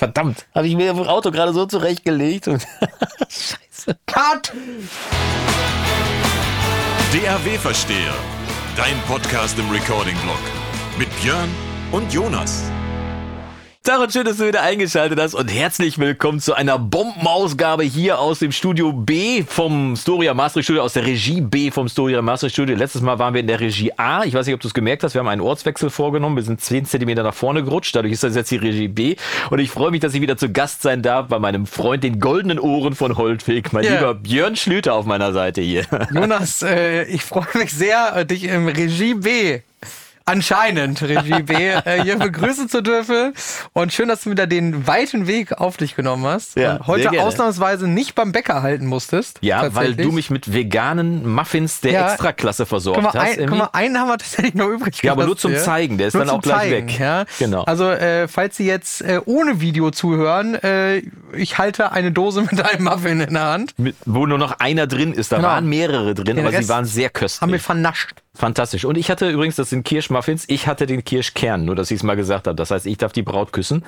Verdammt, habe ich mir im Auto gerade so zurechtgelegt und Scheiße. Cut! DAW-Versteher, dein Podcast im Recording-Blog mit Björn und Jonas. Tag und schön, dass du wieder eingeschaltet hast und herzlich willkommen zu einer Bombenausgabe hier aus dem Studio B vom Storia Maastricht Studio, aus der Regie B vom Storia Maastricht Studio. Letztes Mal waren wir in der Regie A. Ich weiß nicht, ob du es gemerkt hast, wir haben einen Ortswechsel vorgenommen. Wir sind 10 Zentimeter nach vorne gerutscht, dadurch ist das jetzt die Regie B. Und ich freue mich, dass ich wieder zu Gast sein darf bei meinem Freund, den goldenen Ohren von Holtweg, mein yeah. lieber Björn Schlüter auf meiner Seite hier. Jonas, äh, ich freue mich sehr, dich im Regie B anscheinend Regie B äh, hier begrüßen zu dürfen. Und schön, dass du wieder den weiten Weg auf dich genommen hast. Ja, und heute ausnahmsweise nicht beim Bäcker halten musstest. Ja, weil du mich mit veganen Muffins der ja, Extraklasse versorgt mal, hast. Ein, guck mal, einen haben wir tatsächlich noch übrig. Ja, aber nur zum Zeigen, der ist nur dann auch gleich Zeigen, weg. Ja? Genau. Also, äh, falls Sie jetzt äh, ohne Video zuhören, äh, ich halte eine Dose mit einem Muffin in der Hand. Mit, wo nur noch einer drin ist. Da genau. waren mehrere drin, aber sie waren sehr köstlich. Haben wir vernascht. Fantastisch. Und ich hatte übrigens, das sind Kirschmuffins, ich hatte den Kirschkern, nur dass ich es mal gesagt habe. Das heißt, ich darf die Braut küssen.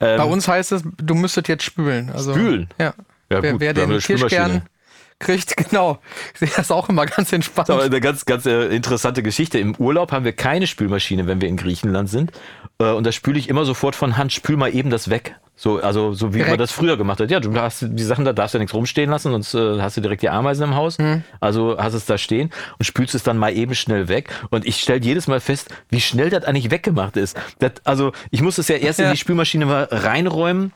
Ähm, Bei uns heißt es, du müsstet jetzt spülen. Also, spülen? Ja. ja wer, gut, wer den Kirschkern kriegt, genau. Das ist auch immer ganz entspannt. Das ist eine ganz, ganz äh, interessante Geschichte. Im Urlaub haben wir keine Spülmaschine, wenn wir in Griechenland sind. Äh, und da spüle ich immer sofort von Hand, spül mal eben das weg. So, also so wie direkt. man das früher gemacht hat. Ja, du hast die Sachen, da darfst du ja nichts rumstehen lassen, sonst äh, hast du direkt die Ameisen im Haus. Mhm. Also hast es da stehen und spülst es dann mal eben schnell weg. Und ich stelle jedes Mal fest, wie schnell das eigentlich weggemacht ist. Das, also ich muss es ja erst ja. in die Spülmaschine mal reinräumen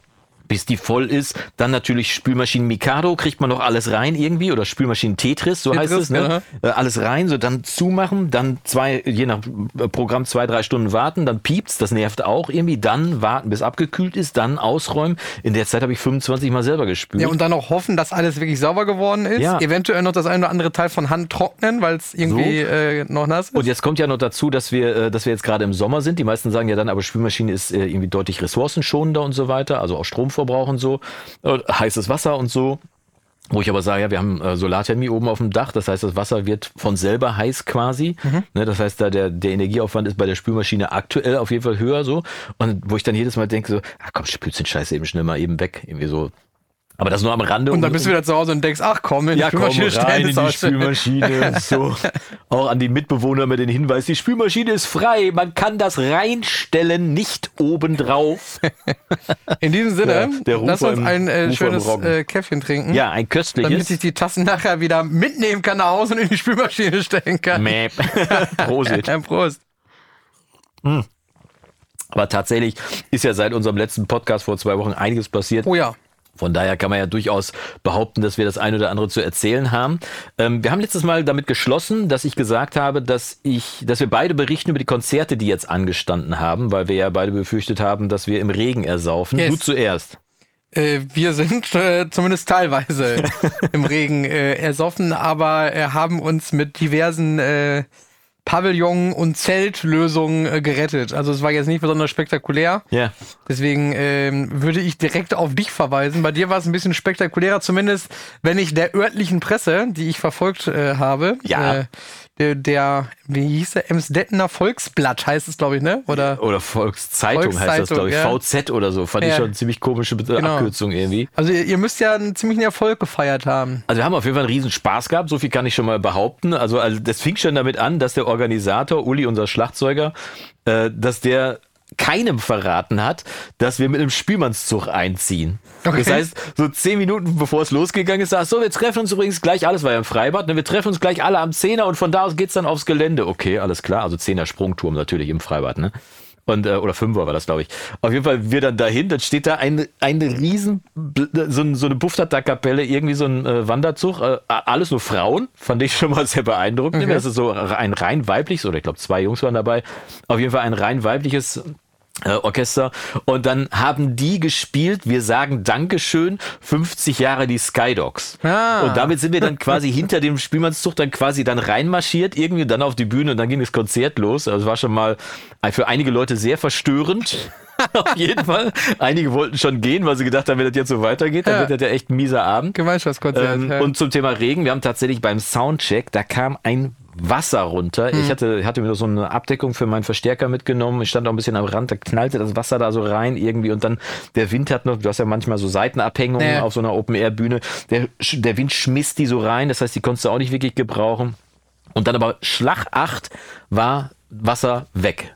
bis die voll ist. Dann natürlich Spülmaschinen Mikado, kriegt man noch alles rein irgendwie oder Spülmaschinen Tetris, so Tetris, heißt es. Ne? Äh, alles rein, so dann zumachen, dann zwei, je nach äh, Programm zwei, drei Stunden warten, dann piept's, das nervt auch irgendwie, dann warten, bis abgekühlt ist, dann ausräumen. In der Zeit habe ich 25 Mal selber gespült. Ja, und dann auch hoffen, dass alles wirklich sauber geworden ist. Ja. Eventuell noch das eine oder andere Teil von Hand trocknen, weil es irgendwie so. äh, noch nass ist. Und jetzt kommt ja noch dazu, dass wir, äh, dass wir jetzt gerade im Sommer sind. Die meisten sagen ja dann, aber Spülmaschine ist äh, irgendwie deutlich ressourcenschonender und so weiter, also auch Strom Stromverbrauch und so, äh, heißes Wasser und so. Wo ich aber sage, ja, wir haben äh, Solarthermie oben auf dem Dach, das heißt, das Wasser wird von selber heiß quasi. Mhm. Ne, das heißt, da der, der Energieaufwand ist bei der Spülmaschine aktuell auf jeden Fall höher so. Und wo ich dann jedes Mal denke, so, ah komm, spülst den Scheiß eben schnell mal eben weg. Irgendwie so aber das nur am Rande. Und dann bist du wieder zu Hause und denkst, ach komm, in die ja, Spülmaschine komm, rein in die Spülmaschine. so. Auch an die Mitbewohner mit den Hinweis, die Spülmaschine ist frei, man kann das reinstellen, nicht obendrauf. In diesem Sinne, ja, lass uns ein äh, schönes äh, Käffchen trinken. Ja, ein köstliches. Damit ich die Tassen nachher wieder mitnehmen kann nach Hause und in die Spülmaschine stellen kann. Mäh. Prost. Prost. Hm. Aber tatsächlich ist ja seit unserem letzten Podcast vor zwei Wochen einiges passiert. Oh ja. Von daher kann man ja durchaus behaupten, dass wir das eine oder andere zu erzählen haben. Ähm, wir haben letztes Mal damit geschlossen, dass ich gesagt habe, dass ich, dass wir beide berichten über die Konzerte, die jetzt angestanden haben, weil wir ja beide befürchtet haben, dass wir im Regen ersaufen. Yes. Du zuerst. Äh, wir sind äh, zumindest teilweise im Regen äh, ersoffen, aber äh, haben uns mit diversen äh, Pavillon- und Zeltlösung äh, gerettet. Also es war jetzt nicht besonders spektakulär. Ja. Yeah. Deswegen ähm, würde ich direkt auf dich verweisen. Bei dir war es ein bisschen spektakulärer, zumindest wenn ich der örtlichen Presse, die ich verfolgt äh, habe, ja. äh, der, der, wie hieß der, Emsdettener Volksblatt heißt es, glaube ich, ne? Oder, oder Volkszeitung, Volkszeitung heißt das, glaube ich. Ja. VZ oder so. Fand ja. ich schon eine ziemlich komische genau. Abkürzung irgendwie. Also ihr, ihr, müsst ja einen ziemlichen Erfolg gefeiert haben. Also wir haben auf jeden Fall einen riesen Spaß gehabt, so viel kann ich schon mal behaupten. Also, also das fing schon damit an, dass der Organisator, Uli, unser Schlagzeuger, äh, dass der keinem verraten hat, dass wir mit einem Spielmannszug einziehen. Okay. Das heißt, so zehn Minuten bevor es losgegangen ist, sagst so, wir treffen uns übrigens gleich, alles war ja im Freibad, ne, wir treffen uns gleich alle am Zehner und von da aus geht's dann aufs Gelände. Okay, alles klar, also Zehner Sprungturm natürlich im Freibad, ne? Und, äh, oder Fünfer war das, glaube ich. Auf jeden Fall, wir dann dahin, dann steht da ein, ein riesen, so, so eine Buftata-Kapelle, irgendwie so ein äh, Wanderzug, äh, alles nur Frauen, fand ich schon mal sehr beeindruckend. Okay. Das ist so ein rein weibliches, oder ich glaube zwei Jungs waren dabei, auf jeden Fall ein rein weibliches äh, Orchester und dann haben die gespielt, wir sagen Dankeschön, 50 Jahre die Skydogs. Ah. Und damit sind wir dann quasi hinter dem Spielmannszug dann quasi dann reinmarschiert, irgendwie dann auf die Bühne und dann ging das Konzert los. Also es war schon mal für einige Leute sehr verstörend. auf jeden Fall. Einige wollten schon gehen, weil sie gedacht haben, wenn das jetzt so weitergeht, dann ja. wird das ja echt ein mieser Abend. Gemeinschaftskonzert. Ähm, ja. Und zum Thema Regen, wir haben tatsächlich beim Soundcheck, da kam ein Wasser runter. Ich hatte, hatte mir so eine Abdeckung für meinen Verstärker mitgenommen. Ich stand auch ein bisschen am Rand, da knallte das Wasser da so rein irgendwie und dann der Wind hat noch, du hast ja manchmal so Seitenabhängungen Ja. auf so einer Open-Air-Bühne. Der, der Wind schmiss die so rein, das heißt, die konntest du auch nicht wirklich gebrauchen. Und dann aber Schlag 8 war Wasser weg.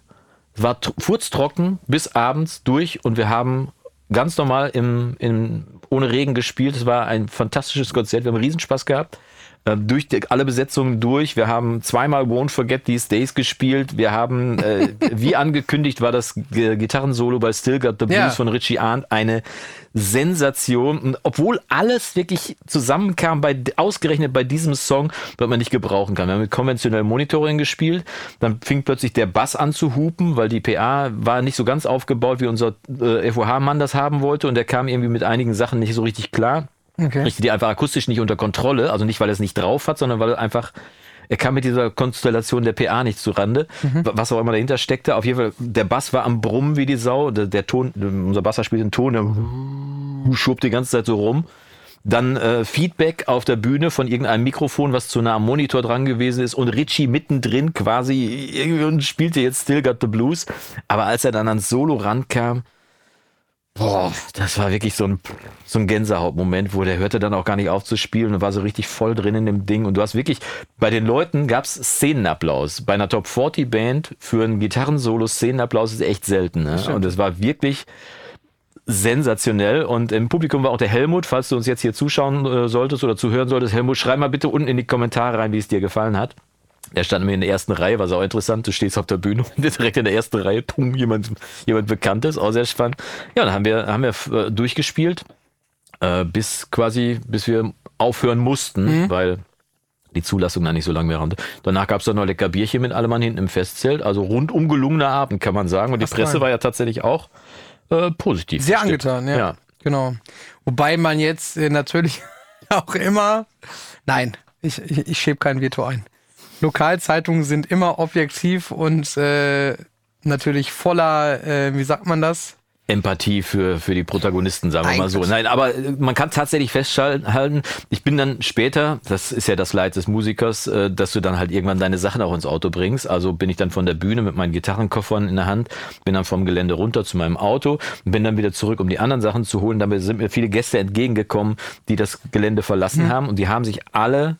Es war tr- furztrocken bis abends durch und wir haben ganz normal im, im, ohne Regen gespielt. Es war ein fantastisches Konzert. Wir haben Riesenspaß gehabt. Äh, durch die, alle Besetzungen durch. Wir haben zweimal Won't Forget These Days gespielt. Wir haben, äh, wie angekündigt, war das G Gitarrensolo bei Still Got the Blues Ja. von Richie Arndt eine Sensation. Und obwohl alles wirklich zusammenkam, bei, ausgerechnet bei diesem Song, was man nicht gebrauchen kann. Wir haben mit konventionellem Monitoring gespielt. Dann fing plötzlich der Bass an zu hupen, weil die PA war nicht so ganz aufgebaut, wie unser äh, FOH-Mann das haben wollte. Und der kam irgendwie mit einigen Sachen nicht so richtig klar. Okay. Richtig, die einfach akustisch nicht unter Kontrolle. Also nicht, weil er es nicht drauf hat, sondern weil er einfach er kam mit dieser Konstellation der PA nicht zurande, Mhm. was auch immer dahinter steckte. Auf jeden Fall, der Bass war am Brummen wie die Sau. Der, der Ton, unser Basser spielt den Ton, der schob die ganze Zeit so rum. Dann äh, Feedback auf der Bühne von irgendeinem Mikrofon, was zu nah am Monitor dran gewesen ist und Richie mittendrin quasi irgendwie und spielte jetzt Still Got the Blues. Aber als er dann ans Solo rankam, boah, das war wirklich so ein, so ein Gänsehautmoment, wo der hörte dann auch gar nicht auf zu spielen und war so richtig voll drin in dem Ding. Und du hast wirklich, bei den Leuten gab's Szenenapplaus. Bei einer Top 40 Band für ein Gitarrensolo Szenenapplaus ist echt selten. Ne? Und es war wirklich sensationell. Und im Publikum war auch der Helmut, falls du uns jetzt hier zuschauen äh, solltest oder zuhören solltest. Helmut, schreib mal bitte unten in die Kommentare rein, wie es dir gefallen hat. Er stand mir in der ersten Reihe, war auch interessant. Du stehst auf der Bühne und direkt in der ersten Reihe, pum, jemand, jemand Bekanntes, auch sehr spannend. Ja, dann haben wir, haben wir äh, durchgespielt, äh, bis quasi, bis wir aufhören mussten, weil die Zulassung dann nicht so lange mehr rannte. Danach gab es dann noch lecker Bierchen mit allem Mann hinten im Festzelt. Also rundum gelungener Abend, kann man sagen. Und die Ach, Presse nein. war ja tatsächlich auch äh, positiv. Sehr gestimmt. angetan, ja. ja. Genau. Wobei man jetzt äh, natürlich auch immer. Nein, ich, ich, ich schieb kein Veto ein. Lokalzeitungen sind immer objektiv und äh, natürlich voller, äh, wie sagt man das? Empathie für, für die Protagonisten, sagen wir mal so. Nein, aber äh, man kann tatsächlich festhalten, ich bin dann später, das ist ja das Leid des Musikers, äh, dass du dann halt irgendwann deine Sachen auch ins Auto bringst. Also bin ich dann von der Bühne mit meinen Gitarrenkoffern in der Hand, bin dann vom Gelände runter zu meinem Auto und bin dann wieder zurück, um die anderen Sachen zu holen. Dabei sind mir viele Gäste entgegengekommen, die das Gelände verlassen haben und die haben sich alle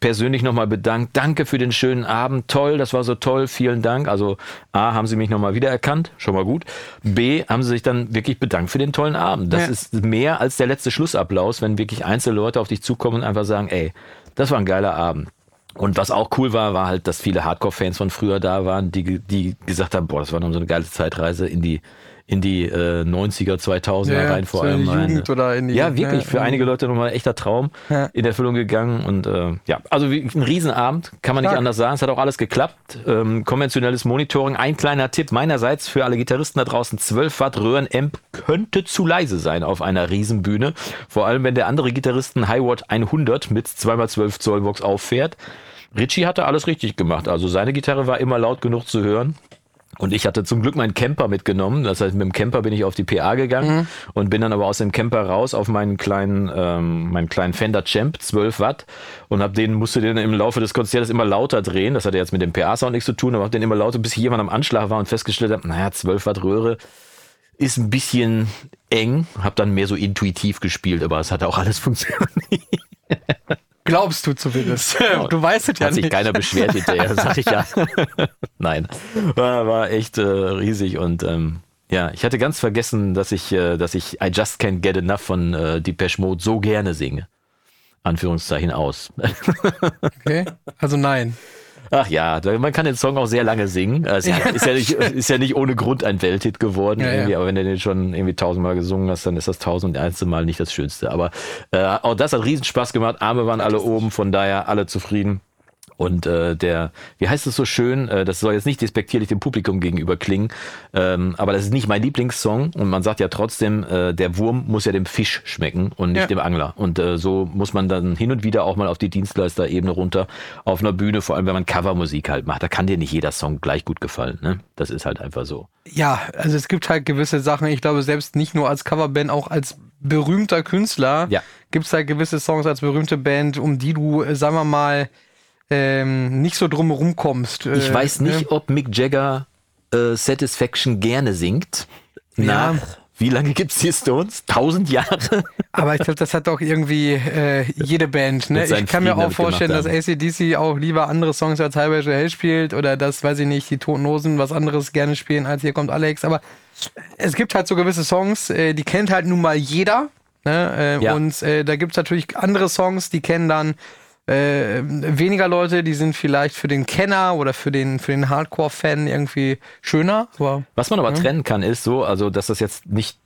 persönlich nochmal bedankt. Danke für den schönen Abend. Toll, das war so toll. Vielen Dank. Also A, haben sie mich nochmal wiedererkannt. Schon mal gut. B, haben sie sich dann wirklich bedankt für den tollen Abend. Das Ja. ist mehr als der letzte Schlussapplaus, wenn wirklich einzelne Leute auf dich zukommen und einfach sagen, ey, das war ein geiler Abend. Und was auch cool war, war halt, dass viele Hardcore-Fans von früher da waren, die, die gesagt haben, boah, das war noch so eine geile Zeitreise in die, in die äh, 90er, 2000er Ja, rein, vor allem. Jugend rein. oder in die- ja, wirklich, für in- einige Leute nochmal ein echter Traum in Erfüllung gegangen. Und äh, ja, also wie, ein Riesenabend, kann man nicht Stark. anders sagen. Es hat auch alles geklappt. Ähm, konventionelles Monitoring. Ein kleiner Tipp meinerseits für alle Gitarristen da draußen. 12 Watt Röhrenamp könnte zu leise sein auf einer Riesenbühne. Vor allem, wenn der andere Gitarrist ein High Watt 100 mit 2x12 Zoll Box auffährt. Richie hatte alles richtig gemacht. Also seine Gitarre war immer laut genug zu hören. Und ich hatte zum Glück meinen Camper mitgenommen. Das heißt, mit dem Camper bin ich auf die PA gegangen und bin dann aber aus dem Camper raus auf meinen kleinen, ähm, meinen kleinen Fender Champ, 12 Watt, und hab den, musste den im Laufe des Konzertes immer lauter drehen. Das hatte jetzt mit dem PA-Sound nichts zu tun, aber hab den immer lauter, bis jemand am Anschlag war und festgestellt habe, naja, 12 Watt Röhre ist ein bisschen eng. Hab dann mehr so intuitiv gespielt, aber es hat auch alles funktioniert. Glaubst du zumindest. du weißt es ja Hat sich nicht. keiner beschwert hinterher, sag ich ja. Nein, war, war echt äh, riesig und ähm, ja, ich hatte ganz vergessen, dass ich, äh, dass ich I Just Can't Get Enough von äh, Depeche Mode so gerne singe. Anführungszeichen aus. Okay. Also nein. Ach ja, man kann den Song auch sehr lange singen. Also ist, ja nicht, ist ja nicht ohne Grund ein Welthit geworden. Ja, ja. Aber wenn du den schon irgendwie tausendmal gesungen hast, dann ist das tausend und einste Mal nicht das Schönste. Aber äh, auch das hat riesen Spaß gemacht. Arme waren alle oben, von daher alle zufrieden. Und äh, der, wie heißt es so schön, äh, das soll jetzt nicht despektierlich dem Publikum gegenüber klingen, ähm, aber das ist nicht mein Lieblingssong und man sagt ja trotzdem, äh, der Wurm muss ja dem Fisch schmecken und nicht Ja. dem Angler. Und äh, so muss man dann hin und wieder auch mal auf die Dienstleisterebene runter auf einer Bühne, vor allem wenn man Covermusik halt macht. Da kann dir nicht jeder Song gleich gut gefallen. Ne? Das ist halt einfach so. Ja, also es gibt halt gewisse Sachen, ich glaube, selbst nicht nur als Coverband, auch als berühmter Künstler Ja. gibt es halt gewisse Songs als berühmte Band, um die du, äh, sagen wir mal, ähm, nicht so drumherum kommst. Ich Äh, weiß nicht, ne? ob Mick Jagger äh, Satisfaction gerne singt. Ja. Nach, wie lange gibt's die Stones? Tausend Jahre? Aber ich glaube, das hat doch irgendwie äh, jede Band. Ne? Ich kann mir auch vorstellen, dass. ACDC auch lieber andere Songs als Highway to Hell spielt oder dass, weiß ich nicht, die Toten Hosen was anderes gerne spielen als Hier kommt Alex. Aber es gibt halt so gewisse Songs, äh, die kennt halt nun mal jeder. Ne? Äh, Ja. Und äh, da gibt's natürlich andere Songs, die kennen dann äh, weniger Leute, die sind vielleicht für den Kenner oder für den, für den Hardcore-Fan irgendwie schöner. Aber Was man aber trennen kann, ist so, also dass das jetzt nicht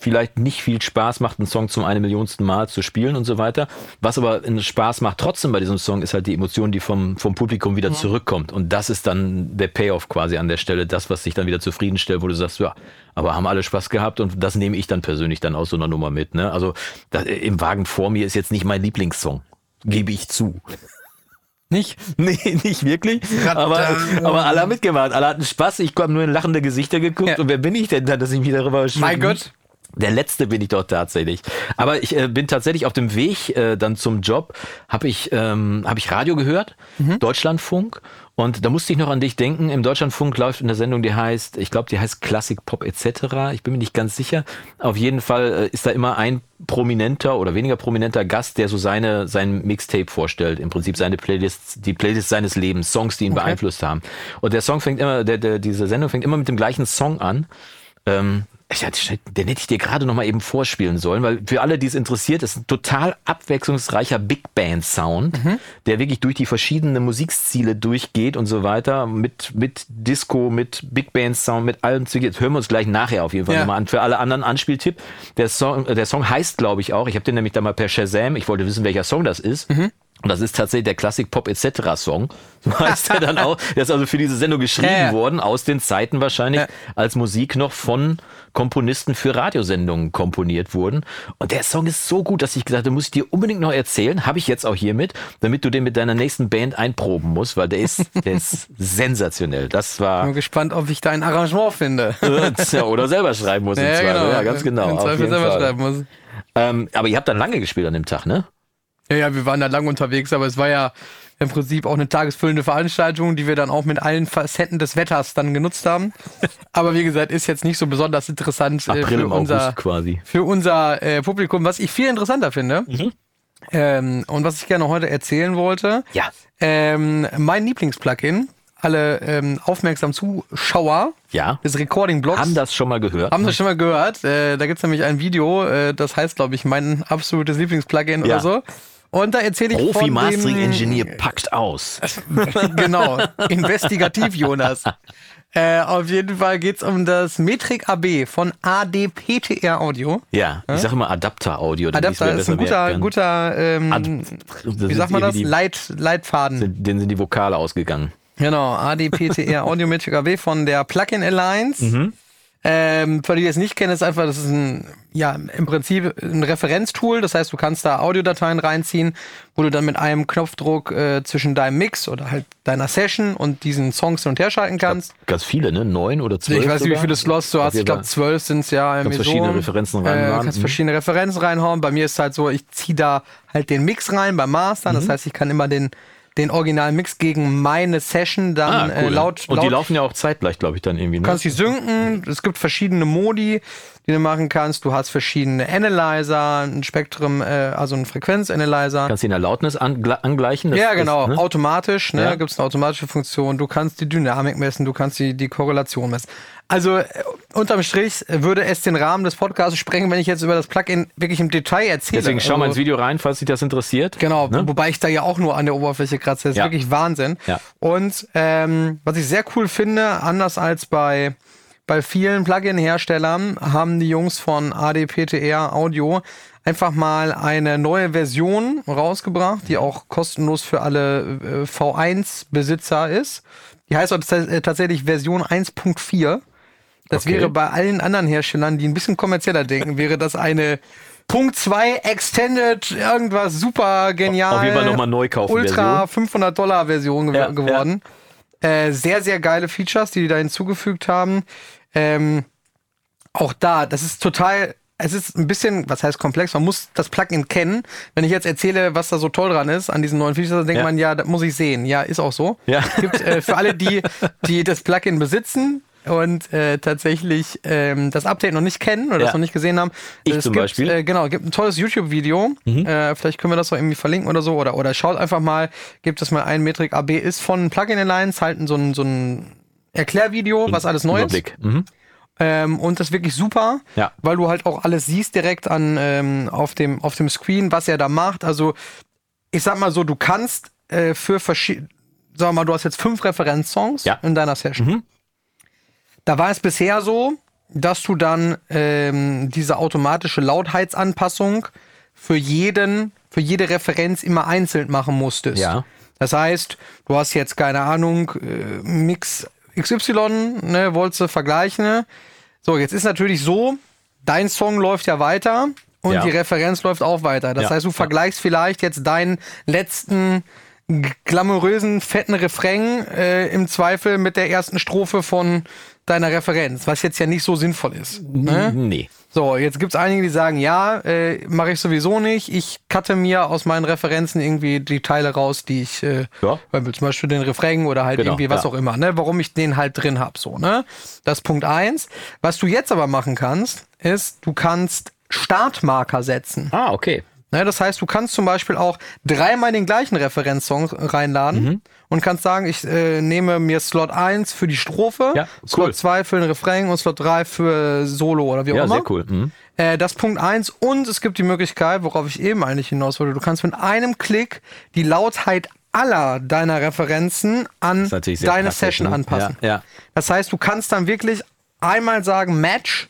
vielleicht nicht viel Spaß macht, einen Song zum eine Millionsten Mal zu spielen und so weiter. Was aber Spaß macht trotzdem bei diesem Song, ist halt die Emotion, die vom, vom Publikum wieder zurückkommt. Und das ist dann der Payoff quasi an der Stelle, das, was dich dann wieder zufriedenstellt, wo du sagst, ja, aber haben alle Spaß gehabt und das nehme ich dann persönlich dann aus so einer Nummer mit. Ne? Also das, im Wagen vor mir ist jetzt nicht mein Lieblingssong. Gebe ich zu. nicht. Nee, nicht wirklich. Aber, aber alle haben mitgemacht. Alle hatten Spaß. Ich habe nur in lachende Gesichter geguckt. Ja. Und wer bin ich denn dann, dass ich mich darüber Mein Gott. Der letzte bin ich doch tatsächlich. Aber ich äh, bin tatsächlich auf dem Weg äh, dann zum Job, habe ich, ähm, hab ich Radio gehört, Deutschlandfunk. Und da musste ich noch an dich denken. Im Deutschlandfunk läuft eine Sendung, die heißt, ich glaube, die heißt Classic Pop etc. Ich bin mir nicht ganz sicher. Auf jeden Fall äh, ist da immer ein prominenter oder weniger prominenter Gast, der so seine sein Mixtape vorstellt. Im Prinzip seine Playlists, die Playlist seines Lebens, Songs, die ihn beeinflusst haben. Und der Song fängt immer, der, der, diese Sendung fängt immer mit dem gleichen Song an. Ähm, den hätte ich dir gerade noch mal eben vorspielen sollen, weil für alle, die es interessiert, ist ein total abwechslungsreicher Big Band Sound, der wirklich durch die verschiedenen Musikstile durchgeht und so weiter, mit, mit Disco, mit Big Band Sound, mit allem Zeug. Jetzt hören wir uns gleich nachher auf jeden Fall Ja. nochmal an. Für alle anderen Anspieltipp. Der Song, äh, der Song heißt, glaube ich, auch, ich habe den nämlich da mal per Shazam, ich wollte wissen, welcher Song das ist. Und das ist tatsächlich der Classic Pop etc. Song. So heißt er dann auch. Der ist also für diese Sendung geschrieben Ja, ja. worden, aus den Zeiten wahrscheinlich, Ja. als Musik noch von Komponisten für Radiosendungen komponiert wurden. Und der Song ist so gut, dass ich gesagt habe, muss ich dir unbedingt noch erzählen. Habe ich jetzt auch hiermit, damit du den mit deiner nächsten Band einproben musst, weil der ist, der ist sensationell. Das war, Bin gespannt, ob ich da ein Arrangement finde. Oder selber schreiben muss im Zweifel. Ja, ganz genau. Im Zweifel selber Fall. schreiben muss. Ähm, aber ihr habt dann lange gespielt an dem Tag, ne? Ja, ja, wir waren da lang unterwegs, aber es war ja im Prinzip auch eine tagesfüllende Veranstaltung, die wir dann auch mit allen Facetten des Wetters dann genutzt haben. Aber wie gesagt, ist jetzt nicht so besonders interessant äh, für unser, für unser äh, Publikum, was ich viel interessanter finde. Mhm. Ähm, und was ich gerne heute erzählen wollte. Ja. Ähm, mein Lieblingsplugin, alle ähm, aufmerksamen Zuschauer Ja. des Recording-Blogs Haben das schon mal gehört? haben das schon mal gehört. Äh, da gibt's nämlich ein Video, äh, das heißt, glaube ich, mein absolutes Lieblingsplugin Ja. oder so. Und da erzähle ich Profi von Mastering Engineer packt aus. genau, investigativ Jonas. Äh, auf jeden Fall geht's um das Metrik AB von ADPTR Audio. Ja, ich sage immer Adapter Audio. Adapter ist ein guter, guter ähm, Ad- wie sagt man das? die- Leit, Leitfaden. Sind, denen sind die Vokale ausgegangen. Genau, ADPTR Audio Metrik AB von der Plugin Alliance. Mhm. Ähm, für die, die es nicht kennen, ist einfach, das ist ein, ja, im Prinzip ein Referenztool. Das heißt, du kannst da Audiodateien reinziehen, wo du dann mit einem Knopfdruck äh, zwischen deinem Mix oder halt deiner Session und diesen Songs hin und her schalten kannst. Ganz viele, ne? Neun oder zwölf. ich weiß nicht, wie viele Slots du hast. Ich glaube, zwölf sind's ja. irgendwie verschiedene so. Referenzen Äh, reinhauen. kannst Mhm. verschiedene Referenzen reinhauen. Bei mir ist halt so, ich ziehe da halt den Mix rein beim Mastern. Mhm. Das heißt, ich kann immer den, den originalen Mix gegen meine Session dann Ah, cool. äh, laut, Und laut die laufen ja auch zeitgleich, glaube ich, dann irgendwie. Ne? Du kannst die synken. Es gibt verschiedene Modi, die du machen kannst. Du hast verschiedene Analyzer, ein Spektrum, äh, also einen Frequenzanalyzer. kannst du den Lautnis angl- angleichen. Das- Ja, das, genau. ne? Automatisch, ne? Ja. Gibt es eine automatische Funktion. Du kannst die Dynamik messen, du kannst die, die Korrelation messen. Also äh, unterm Strich würde es den Rahmen des Podcasts sprengen, wenn ich jetzt über das Plugin wirklich im Detail erzähle. Deswegen schau mal ins Also- Video rein, falls dich das interessiert. Genau, Ne? wobei ich da ja auch nur an der Oberfläche kratze. Das ist Ja. wirklich Wahnsinn. Ja. Und ähm, was ich sehr cool finde, anders als bei, bei vielen Plugin-Herstellern, haben die Jungs von ADPTR Audio einfach mal eine neue Version rausgebracht, die auch kostenlos für alle äh, V1-Besitzer ist. Die heißt äh, tatsächlich Version 1.4. Das Okay. wäre bei allen anderen Herstellern, die ein bisschen kommerzieller denken, wäre das eine Punkt 2 Extended, irgendwas super genial. Auf jeden Fall nochmal neu kaufen Ultra Version. 500 Dollar Version gew Ja, geworden. Äh, sehr, sehr geile Features, die die da hinzugefügt haben. Ähm, auch da, das ist total es ist ein bisschen, was heißt komplex, man muss das Plugin kennen. Wenn ich jetzt erzähle, was da so toll dran ist an diesen neuen Features, dann denkt Ja. man, ja, das muss ich sehen. Ja, ist auch so. Ja. Es gibt äh, für alle, die, die das Plugin besitzen und äh, tatsächlich ähm, das Update noch nicht kennen oder Ja. das noch nicht gesehen haben. Ich es zum gibt, Beispiel. Mhm. Äh, genau, gibt ein tolles YouTube-Video. Äh, vielleicht können wir das auch irgendwie verlinken oder so. Oder, oder schaut einfach mal, gibt es mal ein Metrik AB ist von Plugin Alliance, halt so ein, so ein Erklärvideo, was alles neu ist. Überblick. Mhm. Ähm, und das ist wirklich super, Ja. weil du halt auch alles siehst direkt an ähm, auf dem auf dem Screen, was er da macht. Also ich sag mal so, du kannst äh, für verschiedene, sag mal, du hast jetzt fünf Referenzsongs Ja. in deiner Session. Da war es bisher so, dass du dann ähm, diese automatische Lautheitsanpassung für jeden, für jede Referenz immer einzeln machen musstest. Ja. Das heißt, du hast jetzt keine Ahnung, äh, Mix XY, ne, wolltest du vergleichen. Ne? So, jetzt ist natürlich so, dein Song läuft ja weiter und Ja. die Referenz läuft auch weiter. Das Ja. heißt, du vergleichst vielleicht jetzt deinen letzten glamourösen, fetten Refrain äh, im Zweifel mit der ersten Strophe von deiner Referenz, was jetzt ja nicht so sinnvoll ist. Ne? Nee. So, jetzt gibt's einige, die sagen, ja, äh, mache ich sowieso nicht. Ich cutte mir aus meinen Referenzen irgendwie die Teile raus, die ich, äh, Ja. zum Beispiel den Refrain oder halt Genau, irgendwie was ja. auch immer, ne, warum ich den halt drin hab, so, ne. Das ist Punkt eins. Was du jetzt aber machen kannst, ist, du kannst Startmarker setzen. Ah, okay. Ne, das heißt, du kannst zum Beispiel auch dreimal den gleichen Referenzsong reinladen Mhm. und kannst sagen, ich äh, nehme mir Slot 1 für die Strophe, Ja, cool. Slot 2 für den Refrain und Slot 3 für Solo oder wie auch Ja, immer. sehr cool. Mhm. Äh, das Punkt eins und es gibt die Möglichkeit, worauf ich eben eigentlich hinaus wollte, du kannst mit einem Klick die Lautheit aller deiner Referenzen an deine praktisch, Session ne? anpassen. Ja, ja. Das heißt, du kannst dann wirklich einmal sagen Match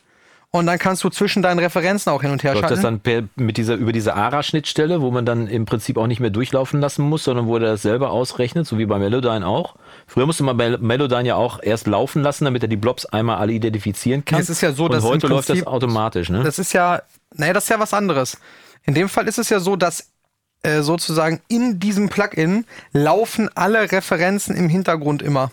und dann kannst du zwischen deinen Referenzen auch hin und her Läuft das schalten. dann per, mit dieser, über diese ARA-Schnittstelle, wo man dann im Prinzip auch nicht mehr durchlaufen lassen muss, sondern wo er das selber ausrechnet, so wie bei Melodyne auch? Früher musste man bei Melodyne ja auch erst laufen lassen, damit er die Blobs einmal alle identifizieren kann. Es ist ja so, Und dass im heute läuft das Prinzip- automatisch, ne? Das ist ja, naja, das ist ja was anderes. In dem Fall ist es ja so, dass äh, sozusagen in diesem Plugin laufen alle Referenzen im Hintergrund immer.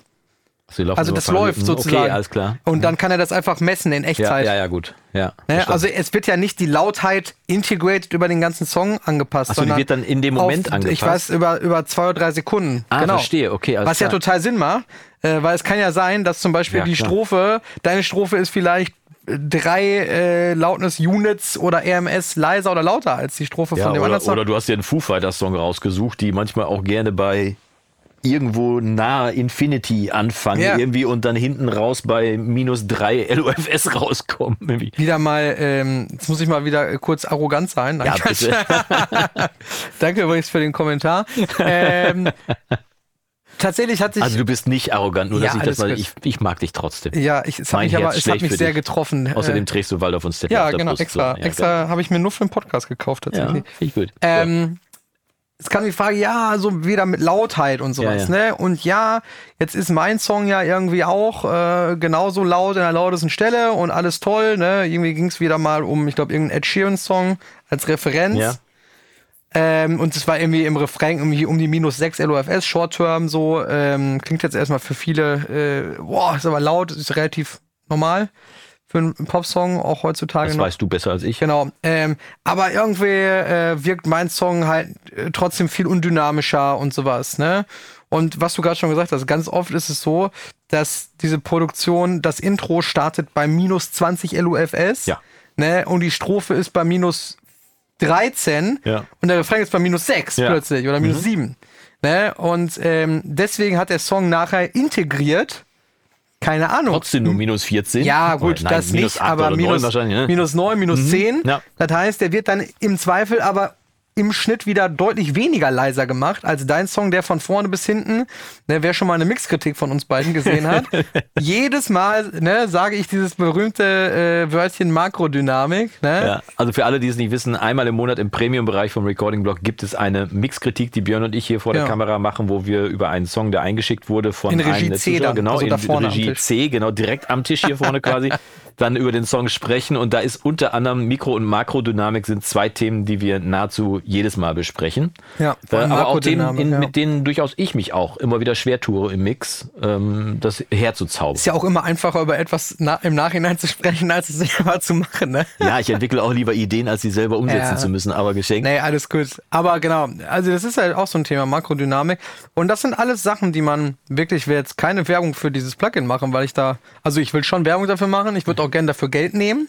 Also so das läuft sozusagen. Okay, alles klar. Und dann kann er das einfach messen in Ja, Echtzeit. ja, ja, gut. Ja, Ne? Also es wird ja nicht die Lautheit integrated über den ganzen Song angepasst, Ach so, die wird dann in dem Moment auf, angepasst? Ich weiß, über, über zwei oder drei Sekunden. Ah, genau. verstehe, okay, Was ja klar. total Sinn macht, äh, weil es kann ja sein, dass zum Beispiel Ja, die klar. Strophe, deine Strophe ist vielleicht äh, drei äh, Loudness-Units oder RMS leiser oder lauter als die Strophe ja, von dem oder, anderen Song. oder du hast dir einen Foo Fighters Song rausgesucht, die manchmal auch gerne bei irgendwo nahe Infinity anfangen Ja. irgendwie und dann hinten raus bei minus drei LUFS rauskommen. Irgendwie. wieder mal, ähm, jetzt muss ich mal wieder kurz arrogant sein. Nein, Ja, bitte. Danke übrigens für den Kommentar. ähm, tatsächlich hatte ich, Also du bist nicht arrogant, nur Ja, dass ich das mal, ich, ich mag dich trotzdem. ja, ich, es hat mein mich aber, es hat mich sehr dich. getroffen. Außerdem äh, trägst du Waldorf und Steffi ja, auf genau, extra, So, ja, extra habe ich mir nur für den Podcast gekauft tatsächlich. Ja, ich gut. Ähm, es kam die Frage, ja, so wieder mit Lautheit und sowas, Ja, ne? Und ja, jetzt ist mein Song ja irgendwie auch äh, genauso laut in der lautesten Stelle und alles toll, ne? Irgendwie ging es wieder mal um, ich glaube, irgendeinen Ed Sheeran-Song als Referenz. Ja. Ähm, und es war irgendwie im Refrain irgendwie um die minus 6 LOFS, Short-Term so. Ähm, klingt jetzt erstmal für viele, äh, boah, ist aber laut, ist relativ normal für einen Popsong, auch heutzutage Das noch. weißt du besser als ich. Genau. Ähm, aber irgendwie äh, wirkt mein Song halt äh, trotzdem viel undynamischer und sowas, ne? Und was du gerade schon gesagt hast, ganz oft ist es so, dass diese Produktion, das Intro startet bei minus 20 LUFS. Ja. Ne? Und die Strophe ist bei minus 13 Ja. und der Refrain ist bei minus 6 Ja. Mhm. plötzlich oder minus 7. Ne? Und ähm, deswegen hat der Song nachher integriert, keine Ahnung, Trotzdem nur minus 14. ja, gut, Oder nein, das minus nicht, 8 aber oder 9 minus, wahrscheinlich, ne? minus 9, minus 10. ja. Das heißt, der wird dann im Zweifel aber im Schnitt wieder deutlich weniger leiser gemacht als dein Song, der von vorne bis hinten, ne, wer schon mal eine Mixkritik von uns beiden gesehen hat, jedes Mal ne, sage ich dieses berühmte äh, Wörtchen Makrodynamik. Ne? Ja, also für alle, die es nicht wissen, einmal im Monat im Premium-Bereich vom Recording-Blog gibt es eine Mixkritik, die Björn und ich hier vor der Ja. Kamera machen, wo wir über einen Song, der eingeschickt wurde von In Regie einem C Zuschauer, dann, genau, also in Regie. C, genau, direkt am Tisch hier vorne quasi, dann über den Song sprechen und da ist unter anderem Mikro- und Makrodynamik sind zwei Themen, die wir nahezu jedes Mal besprechen. Ja, äh, aber auch Themen, in, ja. mit denen durchaus ich mich auch immer wieder schwer tue im Mix, ähm, das herzuzaubern. Ist ja auch immer einfacher, über etwas na im Nachhinein zu sprechen, als es selber zu machen. Ne? Ja, ich entwickle auch lieber Ideen, als sie selber umsetzen ja. zu müssen, aber geschenkt. Nee, alles gut. Aber genau, also das ist halt auch so ein Thema, Makrodynamik. Und das sind alles Sachen, die man wirklich, ich will jetzt keine Werbung für dieses Plugin machen, weil ich da, also ich will schon Werbung dafür machen, ich würde auch gerne dafür Geld nehmen.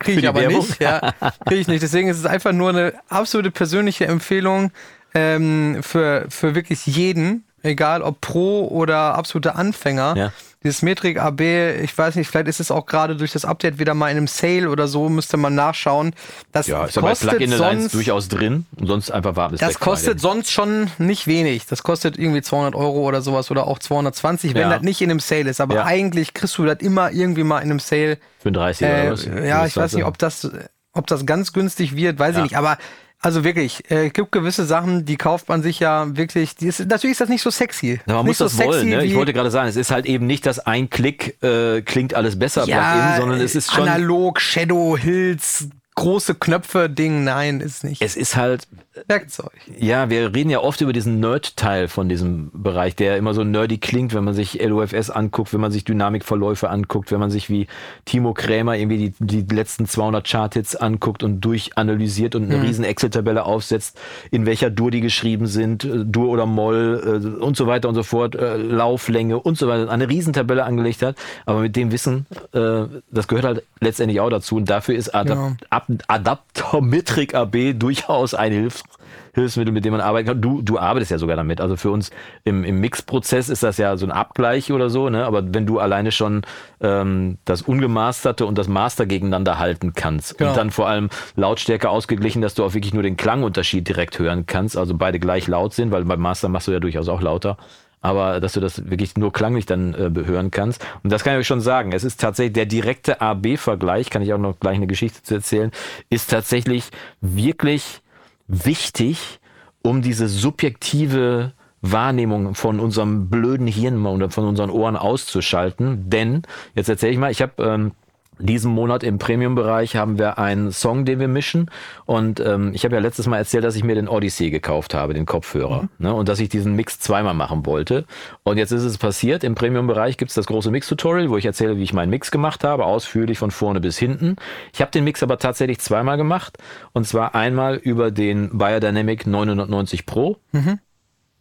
Kriege ich aber Werbung? nicht. Ja, kriege ich nicht. Deswegen ist es einfach nur eine absolute persönliche Empfehlung ähm, für, für wirklich jeden, egal ob Pro oder absolute Anfänger. Ja. Dieses Metrik AB, ich weiß nicht, vielleicht ist es auch gerade durch das Update wieder mal in einem Sale oder so, müsste man nachschauen. Das ja, ist kostet aber Plugin sonst, durchaus drin und sonst einfach warten. Das kostet sonst schon nicht wenig. Das kostet irgendwie 200 Euro oder sowas oder auch 220, wenn ja. das nicht in einem Sale ist. Aber ja. eigentlich kriegst du das immer irgendwie mal in einem Sale. 35 äh, oder was? Ja, ich weiß nicht, ob das, ob das ganz günstig wird, weiß ich nicht. Aber also wirklich, äh, es gibt gewisse Sachen, die kauft man sich ja wirklich. Die ist, natürlich ist das nicht so sexy. Ja, man nicht muss so das wollen. Ne? Ich wollte gerade sagen, es ist halt eben nicht, dass ein Klick äh, klingt alles besser ja, Plugin, sondern es ist schon analog, Shadow, Hills, große Knöpfe Ding, nein, ist nicht. Es ist halt Werkzeug. Ja, wir reden ja oft über diesen Nerd-Teil von diesem Bereich, der immer so nerdy klingt, wenn man sich LOFS anguckt, wenn man sich Dynamikverläufe anguckt, wenn man sich wie Timo Krämer irgendwie die, die letzten 200 Chart-Hits anguckt und durchanalysiert und eine mhm. riesen Excel-Tabelle aufsetzt, in welcher Dur die geschrieben sind, äh, Dur oder Moll äh, und so weiter und so fort, äh, Lauflänge und so weiter, eine riesen Tabelle angelegt hat. Aber mit dem Wissen, das gehört halt letztendlich auch dazu und dafür ist Adap ja. Adaptometrik AB durchaus eine Hilfs Hilfsmittel, mit dem man arbeiten kann. Du, du arbeitest ja sogar damit. Also für uns im, im Mix-Prozess ist das ja so ein Abgleich oder so, ne? Aber wenn du alleine schon ähm, das Ungemasterte und das Master gegeneinander halten kannst genau. und dann vor allem Lautstärke ausgeglichen, dass du auch wirklich nur den Klangunterschied direkt hören kannst, also beide gleich laut sind, weil beim Master machst du ja durchaus auch lauter aber dass du das wirklich nur klanglich dann äh, hören kannst. Und das kann ich euch schon sagen. Es ist tatsächlich der direkte AB-Vergleich, kann ich auch noch gleich eine Geschichte zu erzählen, ist tatsächlich wirklich wichtig, um diese subjektive Wahrnehmung von unserem blöden Hirn oder von unseren Ohren auszuschalten. Denn, jetzt erzähle ich mal, ich habe ähm, diesen Monat im Premium-Bereich haben wir einen Song, den wir mischen. Und ähm, ich habe ja letztes Mal erzählt, dass ich mir den Odyssey gekauft habe, den Kopfhörer. Mhm. Ne? Und dass ich diesen Mix zweimal machen wollte. Und jetzt ist es passiert. Im Premium-Bereich gibt's das große Mix-Tutorial, wo ich erzähle, wie ich meinen Mix gemacht habe, ausführlich von vorne bis hinten. Ich habe den Mix aber tatsächlich zweimal gemacht. Und zwar einmal über den Biodynamic 990 Pro. Mhm.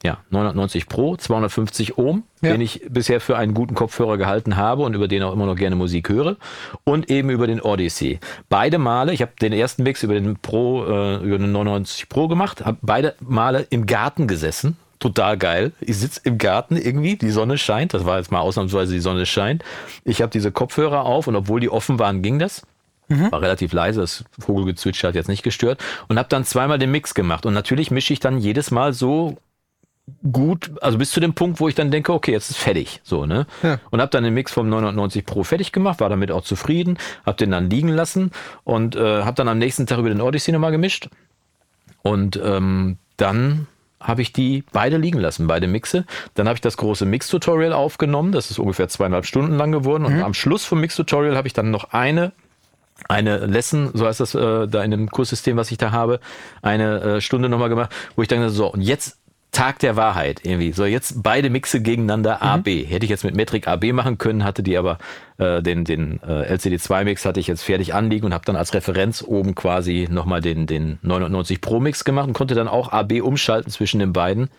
Ja, 990 Pro, 250 Ohm, ja. den ich bisher für einen guten Kopfhörer gehalten habe und über den auch immer noch gerne Musik höre. Und eben über den Odyssey. Beide Male, ich habe den ersten Mix über den Pro, äh, über den 990 Pro gemacht, habe beide Male im Garten gesessen. Total geil. Ich sitze im Garten irgendwie, die Sonne scheint. Das war jetzt mal ausnahmsweise die Sonne scheint. Ich habe diese Kopfhörer auf und obwohl die offen waren, ging das. Mhm. War relativ leise, das Vogelgezwitscher hat jetzt nicht gestört. Und habe dann zweimal den Mix gemacht. Und natürlich mische ich dann jedes Mal so gut, also bis zu dem Punkt, wo ich dann denke, okay, jetzt ist fertig, so, ne? Ja. Und habe dann den Mix vom 990 Pro fertig gemacht, war damit auch zufrieden, habe den dann liegen lassen und äh, habe dann am nächsten Tag über den Odyssey nochmal gemischt und ähm, dann habe ich die beide liegen lassen, beide Mixe. Dann habe ich das große Mix-Tutorial aufgenommen, das ist ungefähr zweieinhalb Stunden lang geworden und mhm. am Schluss vom Mix-Tutorial habe ich dann noch eine eine Lesson, so heißt das äh, da in dem Kurssystem, was ich da habe, eine äh, Stunde nochmal gemacht, wo ich dann so, und jetzt Tag der Wahrheit irgendwie. So, jetzt beide Mixe gegeneinander mhm. AB. Hätte ich jetzt mit Metric AB machen können, hatte die aber äh, den, den äh, LCD2-Mix hatte ich jetzt fertig anliegen und habe dann als Referenz oben quasi nochmal den, den 990 Pro Mix gemacht und konnte dann auch AB umschalten zwischen den beiden.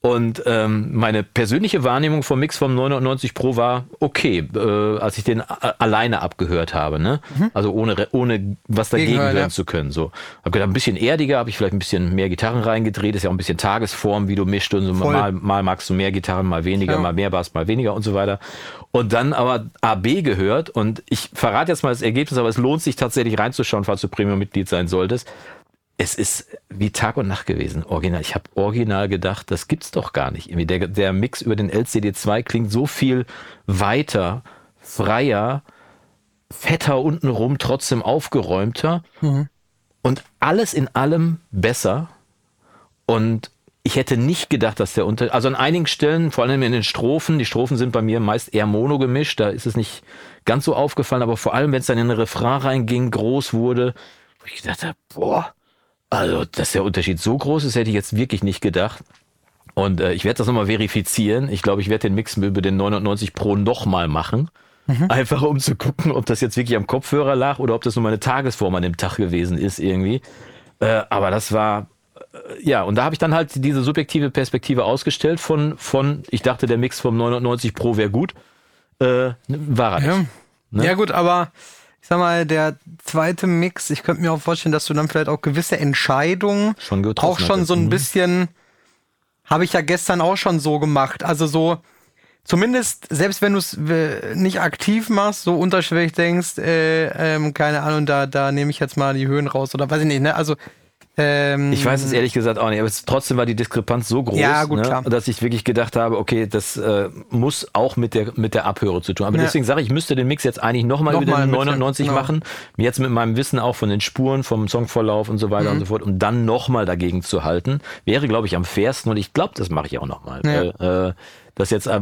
Und ähm, meine persönliche Wahrnehmung vom Mix vom 990 Pro war okay, äh, als ich den alleine abgehört habe, ne? Mhm. Also ohne ohne was dagegen Gegenhören, hören ja. zu können. So, habe gedacht, ein bisschen erdiger, habe ich vielleicht ein bisschen mehr Gitarren reingedreht. Ist ja auch ein bisschen Tagesform, wie du mischt und so. Mal, mal magst du mehr Gitarren, mal weniger, ja. mal mehr Bass, mal weniger und so weiter. Und dann aber AB gehört und ich verrate jetzt mal das Ergebnis, aber es lohnt sich tatsächlich reinzuschauen, falls du Premium-Mitglied sein solltest es ist wie Tag und Nacht gewesen, original. Ich habe original gedacht, das gibt's doch gar nicht. Der, der Mix über den LCD2 klingt so viel weiter, freier, fetter untenrum, trotzdem aufgeräumter mhm. und alles in allem besser. Und ich hätte nicht gedacht, dass der unter, also an einigen Stellen, vor allem in den Strophen, die Strophen sind bei mir meist eher mono gemischt, da ist es nicht ganz so aufgefallen, aber vor allem, wenn es dann in den Refrain reinging, groß wurde, wo ich gedacht habe, boah, Also, dass der Unterschied so groß ist, hätte ich jetzt wirklich nicht gedacht. Und äh, ich werde das nochmal verifizieren. Ich glaube, ich werde den Mix über den 990 Pro nochmal machen. Mhm. Einfach um zu gucken, ob das jetzt wirklich am Kopfhörer lag oder ob das nur meine Tagesform an dem Tag gewesen ist irgendwie. Äh, aber das war, äh, ja, und da habe ich dann halt diese subjektive Perspektive ausgestellt von, von ich dachte, der Mix vom 990 Pro wäre gut. Äh, war er ja. nicht. Ne? Ja gut, aber sag mal, der zweite Mix, ich könnte mir auch vorstellen, dass du dann vielleicht auch gewisse Entscheidungen schon auch schon so ein mhm. bisschen, habe ich ja gestern auch schon so gemacht. Also so, zumindest, selbst wenn du es äh, nicht aktiv machst, so unterschwellig denkst, äh, ähm, keine Ahnung, da, da nehme ich jetzt mal die Höhen raus oder weiß ich nicht, ne? Also ähm, ich weiß es ehrlich gesagt auch nicht, aber es, trotzdem war die Diskrepanz so groß, ja, gut, ne, dass ich wirklich gedacht habe, okay, das äh, muss auch mit der, mit der Abhöre zu tun. Aber ja. deswegen sage ich, ich müsste den Mix jetzt eigentlich nochmal noch über den 99 genau. machen. Jetzt mit meinem Wissen auch von den Spuren, vom Songverlauf und so weiter mhm. und so fort, um dann nochmal dagegen zu halten. Wäre, glaube ich, am fairsten und ich glaube, das mache ich auch nochmal. Ja. Äh, das jetzt äh,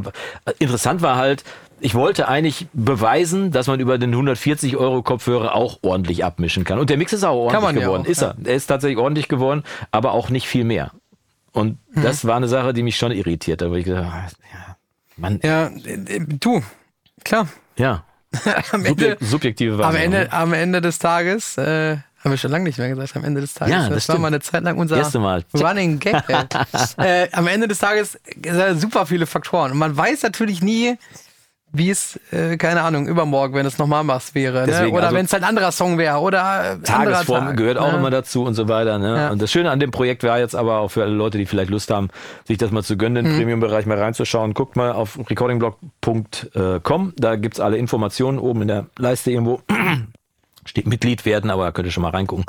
interessant war halt, ich wollte eigentlich beweisen, dass man über den 140 Euro Kopfhörer auch ordentlich abmischen kann. Und der Mix ist auch ordentlich geworden. Ja auch, ist er. Er ist tatsächlich ordentlich geworden, aber auch nicht viel mehr. Und mhm. das war eine Sache, die mich schon irritiert hat. ich gesagt, ja, Mann. Ja, du, klar. Ja. am Ende, Subjektive Wahrnehmung. Am Ende, am Ende des Tages, äh, haben wir schon lange nicht mehr gesagt, am Ende des Tages. Ja, das, das war mal eine Zeit lang unser Erste Mal. Running Gag. äh, am Ende des Tages super viele Faktoren. Und man weiß natürlich nie, wie es, äh, keine Ahnung, übermorgen, wenn es nochmal machst, wäre. ne? Oder also wenn es halt ein anderer Song wäre. Oder äh, Tagesform Tag, gehört auch ne? immer dazu und so weiter. Ne? Ja. Und das Schöne an dem Projekt war jetzt aber auch für alle Leute, die vielleicht Lust haben, sich das mal zu gönnen, den mhm. Premium-Bereich mal reinzuschauen. Guckt mal auf recordingblog.com. Da gibt's alle Informationen oben in der Leiste irgendwo. Steht Mitglied werden, aber da könnt ihr schon mal reingucken.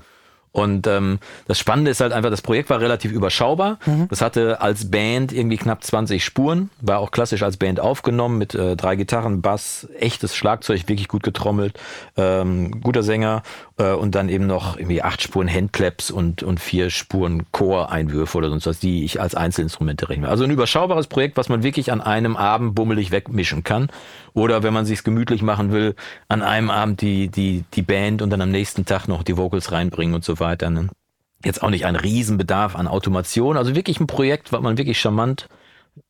Und ähm, das Spannende ist halt einfach, das Projekt war relativ überschaubar. Mhm. Das hatte als Band irgendwie knapp 20 Spuren, war auch klassisch als Band aufgenommen mit äh, drei Gitarren, Bass, echtes Schlagzeug, wirklich gut getrommelt, ähm, guter Sänger äh, und dann eben noch irgendwie acht Spuren Handclaps und, und vier Spuren Chor-Einwürfe oder sonst was, die ich als Einzelinstrumente rechne. Also ein überschaubares Projekt, was man wirklich an einem Abend bummelig wegmischen kann. Oder wenn man sich's gemütlich machen will, an einem Abend die, die, die Band und dann am nächsten Tag noch die Vocals reinbringen und so weiter. Ne? Jetzt auch nicht ein Riesenbedarf an Automation. Also wirklich ein Projekt, was man wirklich charmant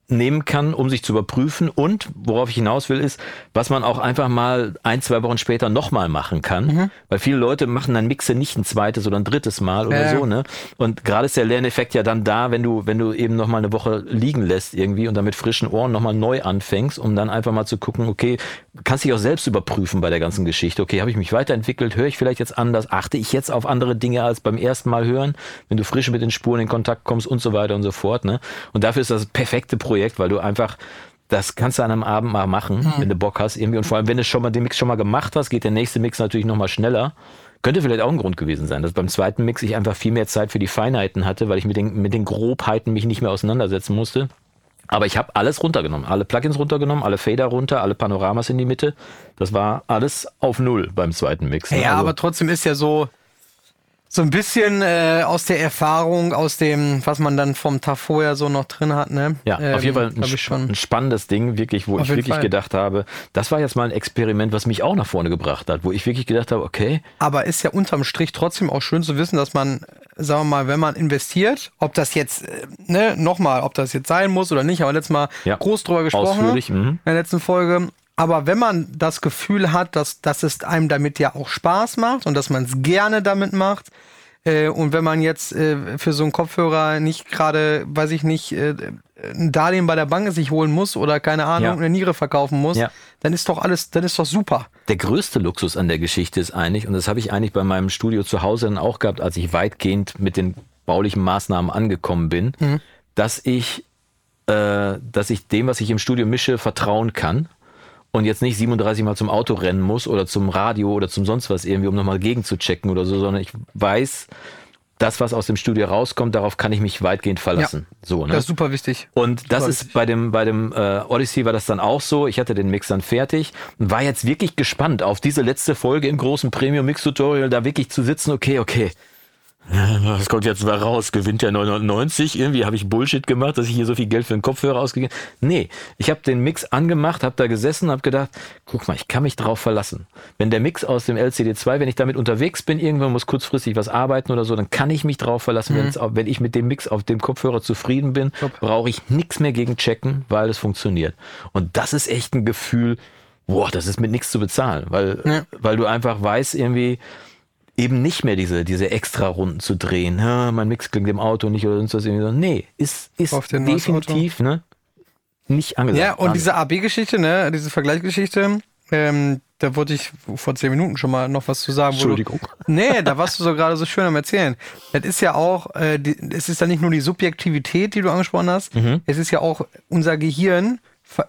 nehmen kann, um sich zu überprüfen. Und worauf ich hinaus will, ist, was man auch einfach mal ein, zwei Wochen später nochmal machen kann. Mhm. Weil viele Leute machen dann Mixe nicht ein zweites oder ein drittes Mal oder ja. so, ne? Und gerade ist der Lerneffekt ja dann da, wenn du, wenn du eben nochmal eine Woche liegen lässt irgendwie und dann mit frischen Ohren nochmal neu anfängst, um dann einfach mal zu gucken, okay, kannst dich auch selbst überprüfen bei der ganzen Geschichte. Okay, habe ich mich weiterentwickelt? Höre ich vielleicht jetzt anders? Achte ich jetzt auf andere Dinge als beim ersten Mal hören, wenn du frisch mit den Spuren in Kontakt kommst und so weiter und so fort, ne? Und dafür ist das perfekte Projekt, weil du einfach das kannst du an einem Abend mal machen, hm. wenn du Bock hast irgendwie. Und vor allem, wenn du schon mal den Mix schon mal gemacht hast, geht der nächste Mix natürlich noch mal schneller. Könnte vielleicht auch ein Grund gewesen sein, dass beim zweiten Mix ich einfach viel mehr Zeit für die Feinheiten hatte, weil ich mit den, mit den Grobheiten mich nicht mehr auseinandersetzen musste. Aber ich habe alles runtergenommen, alle Plugins runtergenommen, alle Fader runter, alle Panoramas in die Mitte. Das war alles auf Null beim zweiten Mix. Ne? Ja, also, aber trotzdem ist ja so, so ein bisschen äh, aus der Erfahrung, aus dem, was man dann vom Tag vorher so noch drin hat, ne? Ja, ähm, auf jeden Fall ein, sp ein, spannendes Ding, wirklich, wo ich wirklich Fall. gedacht habe, das war jetzt mal ein Experiment, was mich auch nach vorne gebracht hat, wo ich wirklich gedacht habe, okay. Aber ist ja unterm Strich trotzdem auch schön zu wissen, dass man, sagen wir mal, wenn man investiert, ob das jetzt, äh, ne, nochmal, ob das jetzt sein muss oder nicht, aber letztes Mal ja. groß drüber gesprochen Ausführlich, in der letzten Folge. Aber wenn man das Gefühl hat, dass, dass es einem damit ja auch Spaß macht und dass man es gerne damit macht, äh, und wenn man jetzt äh, für so einen Kopfhörer nicht gerade, weiß ich nicht, äh, ein Darlehen bei der Bank sich holen muss oder keine Ahnung, ja. eine Niere verkaufen muss, ja. dann ist doch alles, dann ist doch super. Der größte Luxus an der Geschichte ist eigentlich, und das habe ich eigentlich bei meinem Studio zu Hause dann auch gehabt, als ich weitgehend mit den baulichen Maßnahmen angekommen bin, mhm. dass ich, äh, dass ich dem, was ich im Studio mische, vertrauen kann und jetzt nicht 37 Mal zum Auto rennen muss oder zum Radio oder zum sonst was irgendwie, um nochmal gegen zu checken oder so, sondern ich weiß, das, was aus dem Studio rauskommt, darauf kann ich mich weitgehend verlassen. Ja, so, ne? Das ist super wichtig. Und super das ist wichtig. bei dem, bei dem äh, Odyssey war das dann auch so. Ich hatte den Mix dann fertig und war jetzt wirklich gespannt auf diese letzte Folge im großen Premium Mix Tutorial, da wirklich zu sitzen, okay, okay Das kommt jetzt mal raus, gewinnt ja 990. Irgendwie habe ich Bullshit gemacht, dass ich hier so viel Geld für den Kopfhörer ausgegeben Nee, ich habe den Mix angemacht, habe da gesessen, habe gedacht, guck mal, ich kann mich drauf verlassen. Wenn der Mix aus dem LCD2, wenn ich damit unterwegs bin, irgendwann muss kurzfristig was arbeiten oder so, dann kann ich mich drauf verlassen. Mhm. Wenn ich mit dem Mix auf dem Kopfhörer zufrieden bin, brauche ich nichts mehr gegen checken, weil es funktioniert. Und das ist echt ein Gefühl, boah, das ist mit nichts zu bezahlen, weil, ja. weil du einfach weißt irgendwie, eben nicht mehr diese, diese extra Runden zu drehen. Ja, mein Mix klingt im Auto nicht oder sonst was. Irgendwie so. Nee, ist, ist definitiv ne, nicht angesagt. Ja, und diese AB-Geschichte, ne, diese Vergleichsgeschichte, ähm, da wollte ich vor zehn Minuten schon mal noch was zu sagen. Entschuldigung. Du, nee, da warst du so gerade so schön am Erzählen. Das ist ja auch, äh, die, es ist ja nicht nur die Subjektivität, die du angesprochen hast, mhm. es ist ja auch unser Gehirn,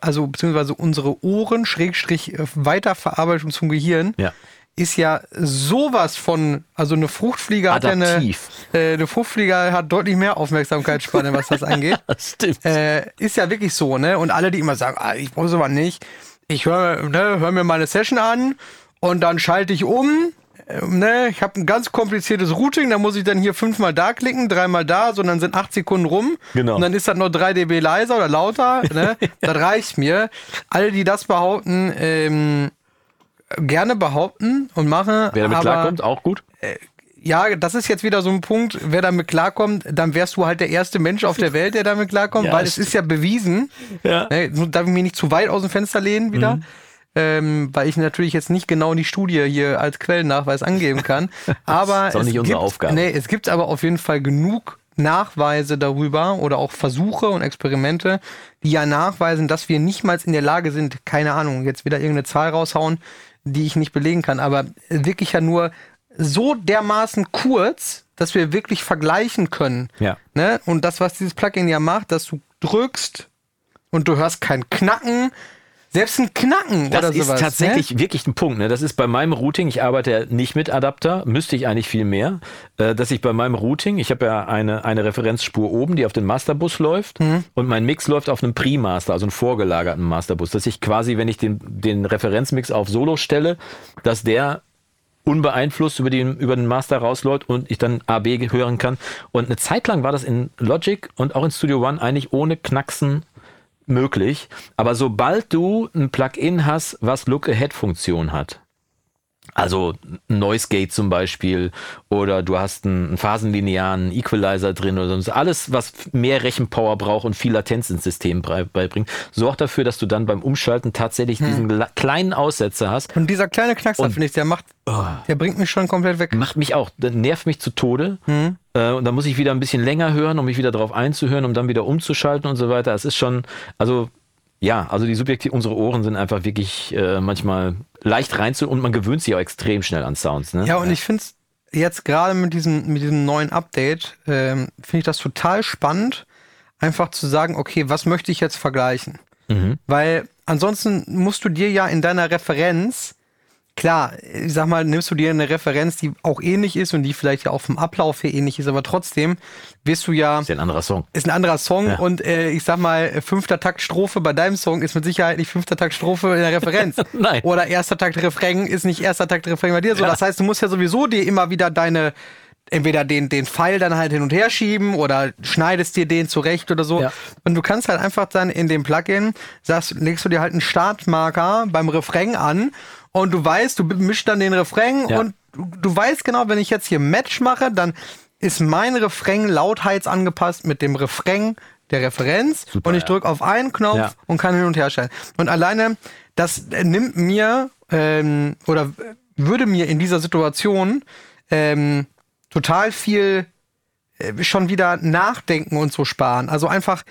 also beziehungsweise unsere Ohren, Schrägstrich, äh, Weiterverarbeitung zum Gehirn. Ja ist ja sowas von, also eine Fruchtfliege hat ja eine, äh, eine Fruchtfliege hat deutlich mehr Aufmerksamkeitsspanne, was das angeht. stimmt. Äh, ist ja wirklich so, ne? Und alle, die immer sagen, ah, ich brauche sowas nicht, ich höre ne, hör mir meine Session an und dann schalte ich um. Äh, ne, ich habe ein ganz kompliziertes Routing, da muss ich dann hier fünfmal da klicken, dreimal da, so dann sind acht Sekunden rum. Genau. Und dann ist das nur 3 dB leiser oder lauter. Ne? das reicht mir. Alle, die das behaupten, ähm, gerne behaupten und machen. Wer damit aber, klarkommt, auch gut. Äh, ja, das ist jetzt wieder so ein Punkt, wer damit klarkommt, dann wärst du halt der erste Mensch auf der Welt, der damit klarkommt, ja, weil es ist ja bewiesen. Ja. Ne, darf ich mich nicht zu weit aus dem Fenster lehnen wieder? Mhm. Ähm, weil ich natürlich jetzt nicht genau die Studie hier als Quellennachweis angeben kann. Aber das ist auch nicht unsere gibt, Aufgabe. Nee, es gibt aber auf jeden Fall genug Nachweise darüber oder auch Versuche und Experimente, die ja nachweisen, dass wir nicht mal in der Lage sind, keine Ahnung, jetzt wieder irgendeine Zahl raushauen, die ich nicht belegen kann, aber wirklich ja nur so dermaßen kurz, dass wir wirklich vergleichen können. Ja. Ne? Und das, was dieses Plugin ja macht, dass du drückst und du hörst kein Knacken, selbst ein Knacken das oder sowas. Das ist tatsächlich ne? wirklich ein Punkt. Ne? Das ist bei meinem Routing, ich arbeite ja nicht mit Adapter, müsste ich eigentlich viel mehr, äh, dass ich bei meinem Routing, ich habe ja eine, eine Referenzspur oben, die auf den Masterbus läuft mhm. und mein Mix läuft auf einem Pre-Master, also einen vorgelagerten Masterbus, dass ich quasi, wenn ich den, den Referenzmix auf Solo stelle, dass der unbeeinflusst über, den über den Master rausläuft und ich dann AB hören kann. Und eine Zeit lang war das in Logic und auch in Studio One eigentlich ohne Knacksen möglich. Aber sobald du ein Plugin hast, was Look-Ahead-Funktion hat, also Noise Gate zum Beispiel oder du hast einen phasenlinearen Equalizer drin oder sonst alles, was mehr Rechenpower braucht und viel Latenz ins System beibringt, sorgt dafür, dass du dann beim Umschalten tatsächlich hm. diesen kleinen Aussetzer hast. Und dieser kleine Knackser, finde ich, der macht, oh, der bringt mich schon komplett weg. Macht mich auch, der nervt mich zu Tode. Hm. Äh, und dann muss ich wieder ein bisschen länger hören, um mich wieder darauf einzuhören, um dann wieder umzuschalten und so weiter. Es ist schon, also ja, also die subjektiv, unsere Ohren sind einfach wirklich äh, manchmal leicht rein zu und man gewöhnt sich auch extrem schnell an Sounds. Ne? Ja, und ich finde es jetzt gerade mit diesem, mit diesem neuen Update, ähm, finde ich das total spannend, einfach zu sagen, okay, was möchte ich jetzt vergleichen? Mhm. Weil ansonsten musst du dir ja in deiner Referenz klar, ich sag mal, nimmst du dir eine Referenz, die auch ähnlich ist und die vielleicht ja auch vom Ablauf her ähnlich ist, aber trotzdem wirst du ja. Ist ja ein anderer Song. Ist ein anderer Song ja. und äh, ich sag mal, fünfter Takt Strophe bei deinem Song ist mit Sicherheit nicht fünfter Takt Strophe in der Referenz. Nein. Oder erster Takt Refrain ist nicht erster Takt Refrain bei dir so. Ja. Das heißt, du musst ja sowieso dir immer wieder deine entweder den, den Pfeil dann halt hin und her schieben oder schneidest dir den zurecht oder so. Ja. Und du kannst halt einfach dann in dem Plugin, sagst, legst du dir halt einen Startmarker beim Refrain an und du weißt, du mischst dann den Refrain ja. und du weißt genau, wenn ich jetzt hier Match mache, dann ist mein Refrain lautheitsangepasst mit dem Refrain der Referenz Super, und ich drücke auf einen Knopf ja. und kann hin und her stellen. Und alleine das nimmt mir ähm, oder würde mir in dieser Situation ähm, total viel äh, schon wieder nachdenken und so sparen. Also einfach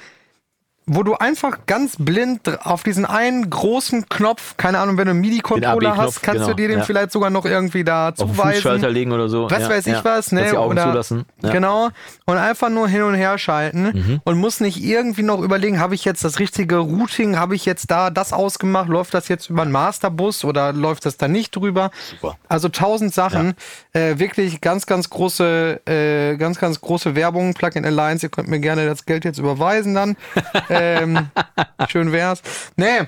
wo du einfach ganz blind auf diesen einen großen Knopf, keine Ahnung, wenn du einen MIDI-Controller hast, kannst genau, du dir den ja. vielleicht sogar noch irgendwie da zuweisen. Schalter legen oder so. Was ja, weiß ich ja. was, ne? Die Augen oder, zulassen. Genau. Und einfach nur hin und her schalten mhm. und muss nicht irgendwie noch überlegen, habe ich jetzt das richtige Routing, habe ich jetzt da das ausgemacht, läuft das jetzt über einen Masterbus oder läuft das da nicht drüber? Super. Also tausend Sachen. Äh, wirklich ganz, ganz große, äh, ganz, ganz große Werbung, Plugin Alliance. Ihr könnt mir gerne das Geld jetzt überweisen dann. ähm, schön wär's. Nee.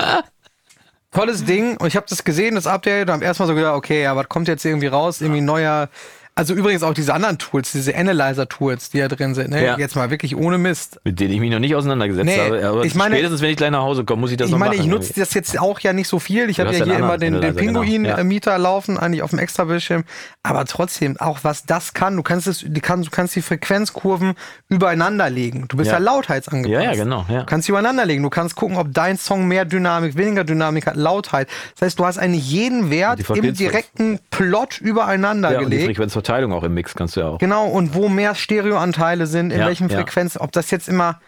Tolles Ding. Und ich habe das gesehen, das Update, und habe erstmal so gedacht, okay, aber kommt jetzt irgendwie raus, irgendwie neuer Also übrigens auch diese anderen Tools, diese Analyzer-Tools, die da drin sind, ne? Ja. jetzt mal wirklich ohne Mist. Mit denen ich mich noch nicht auseinandergesetzt Nee, habe. Aber ich meine- spätestens, wenn ich gleich nach Hause komme, muss ich das Ich noch meine, machen. ich nutze das jetzt auch ja nicht so viel. Ich habe ja hier immer den, den Analyzer, genau. Pinguin-Mieter laufen, eigentlich auf dem Extrabildschirm. Aber trotzdem, auch was das kann, du kannst es, du kannst, du kannst die Frequenzkurven übereinander legen. Du bist ja, Ja. lautheitsangepasst. Ja, ja, genau, ja. Du kannst sie übereinander legen. Du kannst gucken, ob dein Song mehr Dynamik, weniger Dynamik hat, Lautheit. Das heißt, du hast eigentlich jeden Wert im direkten Plot übereinander ja, und die gelegt. Frequenzverteilung auch im Mix kannst du ja auch. Genau, und wo mehr Stereoanteile sind, in Ja, welchen. Frequenzen, ob das jetzt immer,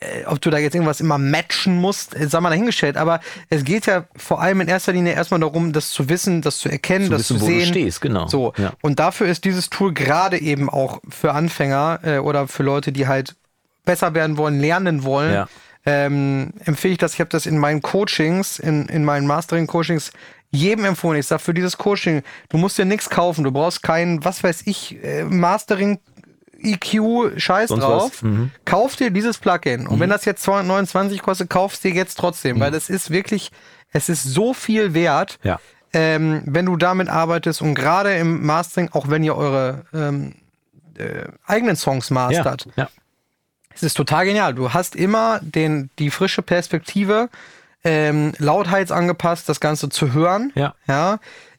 äh, ob du da jetzt irgendwas immer matchen musst, äh, sei mal dahingestellt. Aber es geht ja vor allem in erster Linie erstmal darum, das zu wissen, das zu erkennen, Zu das wissen, zu wo du sehen. stehst, genau. So. Ja. Und dafür ist dieses Tool gerade eben auch für Anfänger äh, oder für Leute, die halt besser werden wollen, lernen wollen. Ja. Ähm, empfehle ich das. Ich habe das in meinen Coachings, in, in meinen Mastering-Coachings jedem empfohlen. Ich sage, für dieses Coaching, du musst dir nichts kaufen. Du brauchst kein, was weiß ich, äh, Mastering EQ Scheiß Sonst drauf. Mhm. Kauf dir dieses Plugin. Und wenn das jetzt 229 kostet, kaufst dir jetzt trotzdem, weil das ist wirklich, es ist so viel wert, Ja. ähm, wenn du damit arbeitest und gerade im Mastering, auch wenn ihr eure ähm, äh, eigenen Songs Ja, mastert, ja. es ist total genial. Du hast immer den, die frische Perspektive, ähm, lautheitsangepasst, das Ganze zu hören. Ja. ja?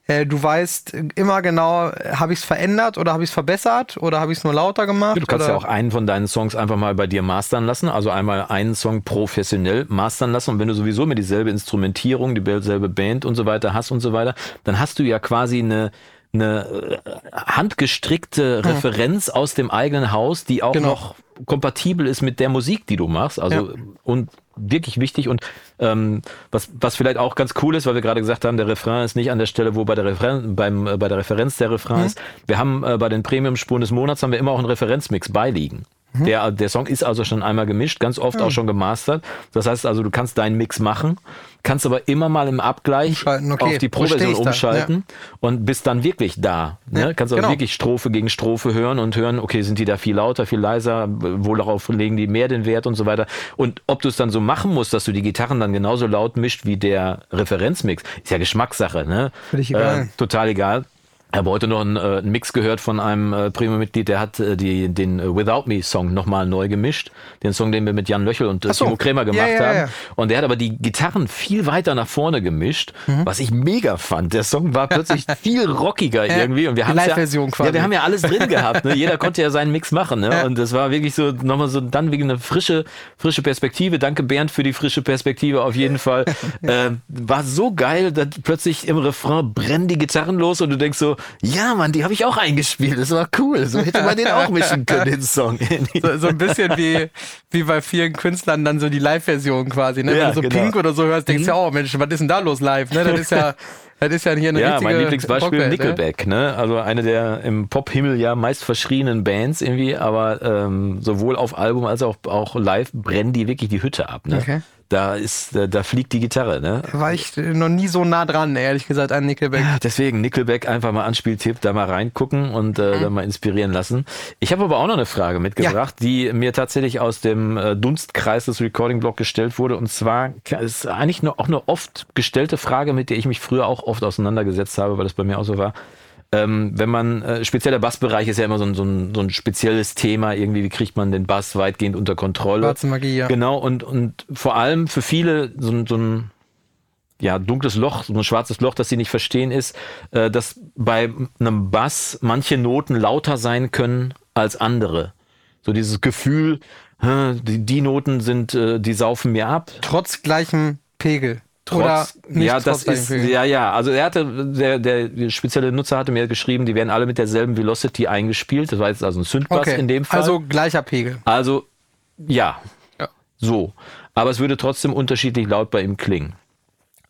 Äh, du weißt immer genau, habe ich es verändert oder habe ich es verbessert oder habe ich es nur lauter gemacht? Du kannst oder? ja auch einen von deinen Songs einfach mal bei dir mastern lassen, also einmal einen Song professionell mastern lassen und wenn du sowieso mit dieselbe Instrumentierung, dieselbe Band und so weiter hast und so weiter, dann hast du ja quasi eine eine äh, handgestrickte Referenz aus dem eigenen Haus, die auch Genau. noch kompatibel ist mit der Musik, die du machst. Also und wirklich wichtig und ähm, was was vielleicht auch ganz cool ist, weil wir gerade gesagt haben, der Refrain ist nicht an der Stelle, wo bei der Refrain beim äh, bei der Referenz der Refrain ist. Wir haben äh, bei den Premium Spuren des Monats haben wir immer auch einen Referenzmix beiliegen. Der, der Song ist also schon einmal gemischt, ganz oft auch schon gemastert. Das heißt also, du kannst deinen Mix machen, kannst aber immer mal im Abgleich okay. auf die Wo Pro-Version umschalten und bist dann wirklich da. Ne? Ja, kannst also genau. wirklich Strophe gegen Strophe hören und hören, okay, sind die da viel lauter, viel leiser, worauf legen die mehr den Wert und so weiter. Und ob du es dann so machen musst, dass du die Gitarren dann genauso laut mischt wie der Referenzmix, ist ja Geschmackssache, ne? Völlig egal. Äh, total egal. Ich habe heute noch einen, äh, einen Mix gehört von einem äh, Premium-Mitglied, der hat äh, die, den äh, Without Me-Song nochmal neu gemischt. Den Song, den wir mit Jan Löchel und äh, so. Timo Krämer gemacht Ja, ja, haben. ja. Und der hat aber die Gitarren viel weiter nach vorne gemischt, Mhm. was ich mega fand. Der Song war plötzlich viel rockiger irgendwie. Und wir haben ja, Live-Version quasi. ja, wir haben ja alles drin gehabt. Ne? Jeder konnte ja seinen Mix machen. Ne? Und das war wirklich so nochmal so dann wegen eine frische, frische Perspektive. Danke Bernd für die frische Perspektive auf jeden Fall. äh, war so geil, dass plötzlich im Refrain brennen die Gitarren los und du denkst so, ja Mann, die habe ich auch eingespielt. Das war cool. So hätte man den auch mischen können, den Song. so, so ein bisschen wie, wie bei vielen Künstlern dann so die Live-Version quasi. Ne? Ja, Wenn du so genau. Pink oder so hörst, denkst du ja, oh Mensch, was ist denn da los live? Ne? Das ist ja, das ist ja hier eine Ja, mein Lieblingsbeispiel Rockwelt, ne? Nickelback, ne? Also eine der im Pop-Himmel ja meist verschrienen Bands irgendwie, aber ähm, sowohl auf Album als auch, auch live brennen die wirklich die Hütte ab, ne? Okay. Da ist, da, da fliegt die Gitarre, ne? War ich noch nie so nah dran, ehrlich gesagt, an Nickelback. Ja, deswegen Nickelback einfach mal Anspieltipp, da mal reingucken und äh, da mal inspirieren lassen. Ich habe aber auch noch eine Frage mitgebracht, die mir tatsächlich aus dem äh, Dunstkreis des Recording Blog gestellt wurde. Und zwar ist eigentlich nur, auch eine oft gestellte Frage, mit der ich mich früher auch oft auseinandergesetzt habe, weil das bei mir auch so war. Ähm, wenn man, äh, speziell der Bassbereich ist ja immer so ein, so, ein, so ein spezielles Thema, irgendwie, wie kriegt man den Bass weitgehend unter Kontrolle? Schwarze Magie, ja. Genau, und, und vor allem für viele so, ein- so ein ja, dunkles Loch, so ein schwarzes Loch, das sie nicht verstehen, ist, äh, dass bei einem Bass manche Noten lauter sein können als andere. So dieses Gefühl, die, die Noten sind, äh, die saufen mir ab. Trotz gleichem Pegel. Oder Trotz, nicht ja, das ist, ja, ja, also er hatte, der, der spezielle Nutzer hatte mir geschrieben, die werden alle mit derselben Velocity eingespielt. Das war jetzt also ein Synthbass Okay, in dem Fall. also gleicher Pegel. Also, ja. Ja. So. Aber es würde trotzdem unterschiedlich laut bei ihm klingen.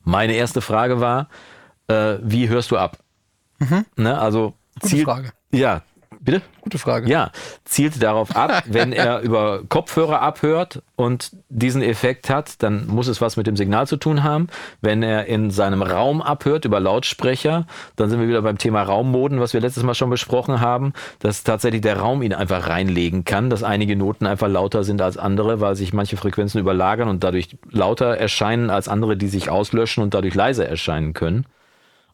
Meine erste Frage war, äh, wie hörst du ab? Ne, also Gute zielt, Frage. Ja, bitte? Gute Frage. Ja, zielt darauf ab, wenn er über Kopfhörer abhört und diesen Effekt hat, dann muss es was mit dem Signal zu tun haben. Wenn er in seinem Raum abhört über Lautsprecher, dann sind wir wieder beim Thema Raummoden, was wir letztes Mal schon besprochen haben, dass tatsächlich der Raum ihn einfach reinlegen kann, dass einige Noten einfach lauter sind als andere, weil sich manche Frequenzen überlagern und dadurch lauter erscheinen als andere, die sich auslöschen und dadurch leiser erscheinen können.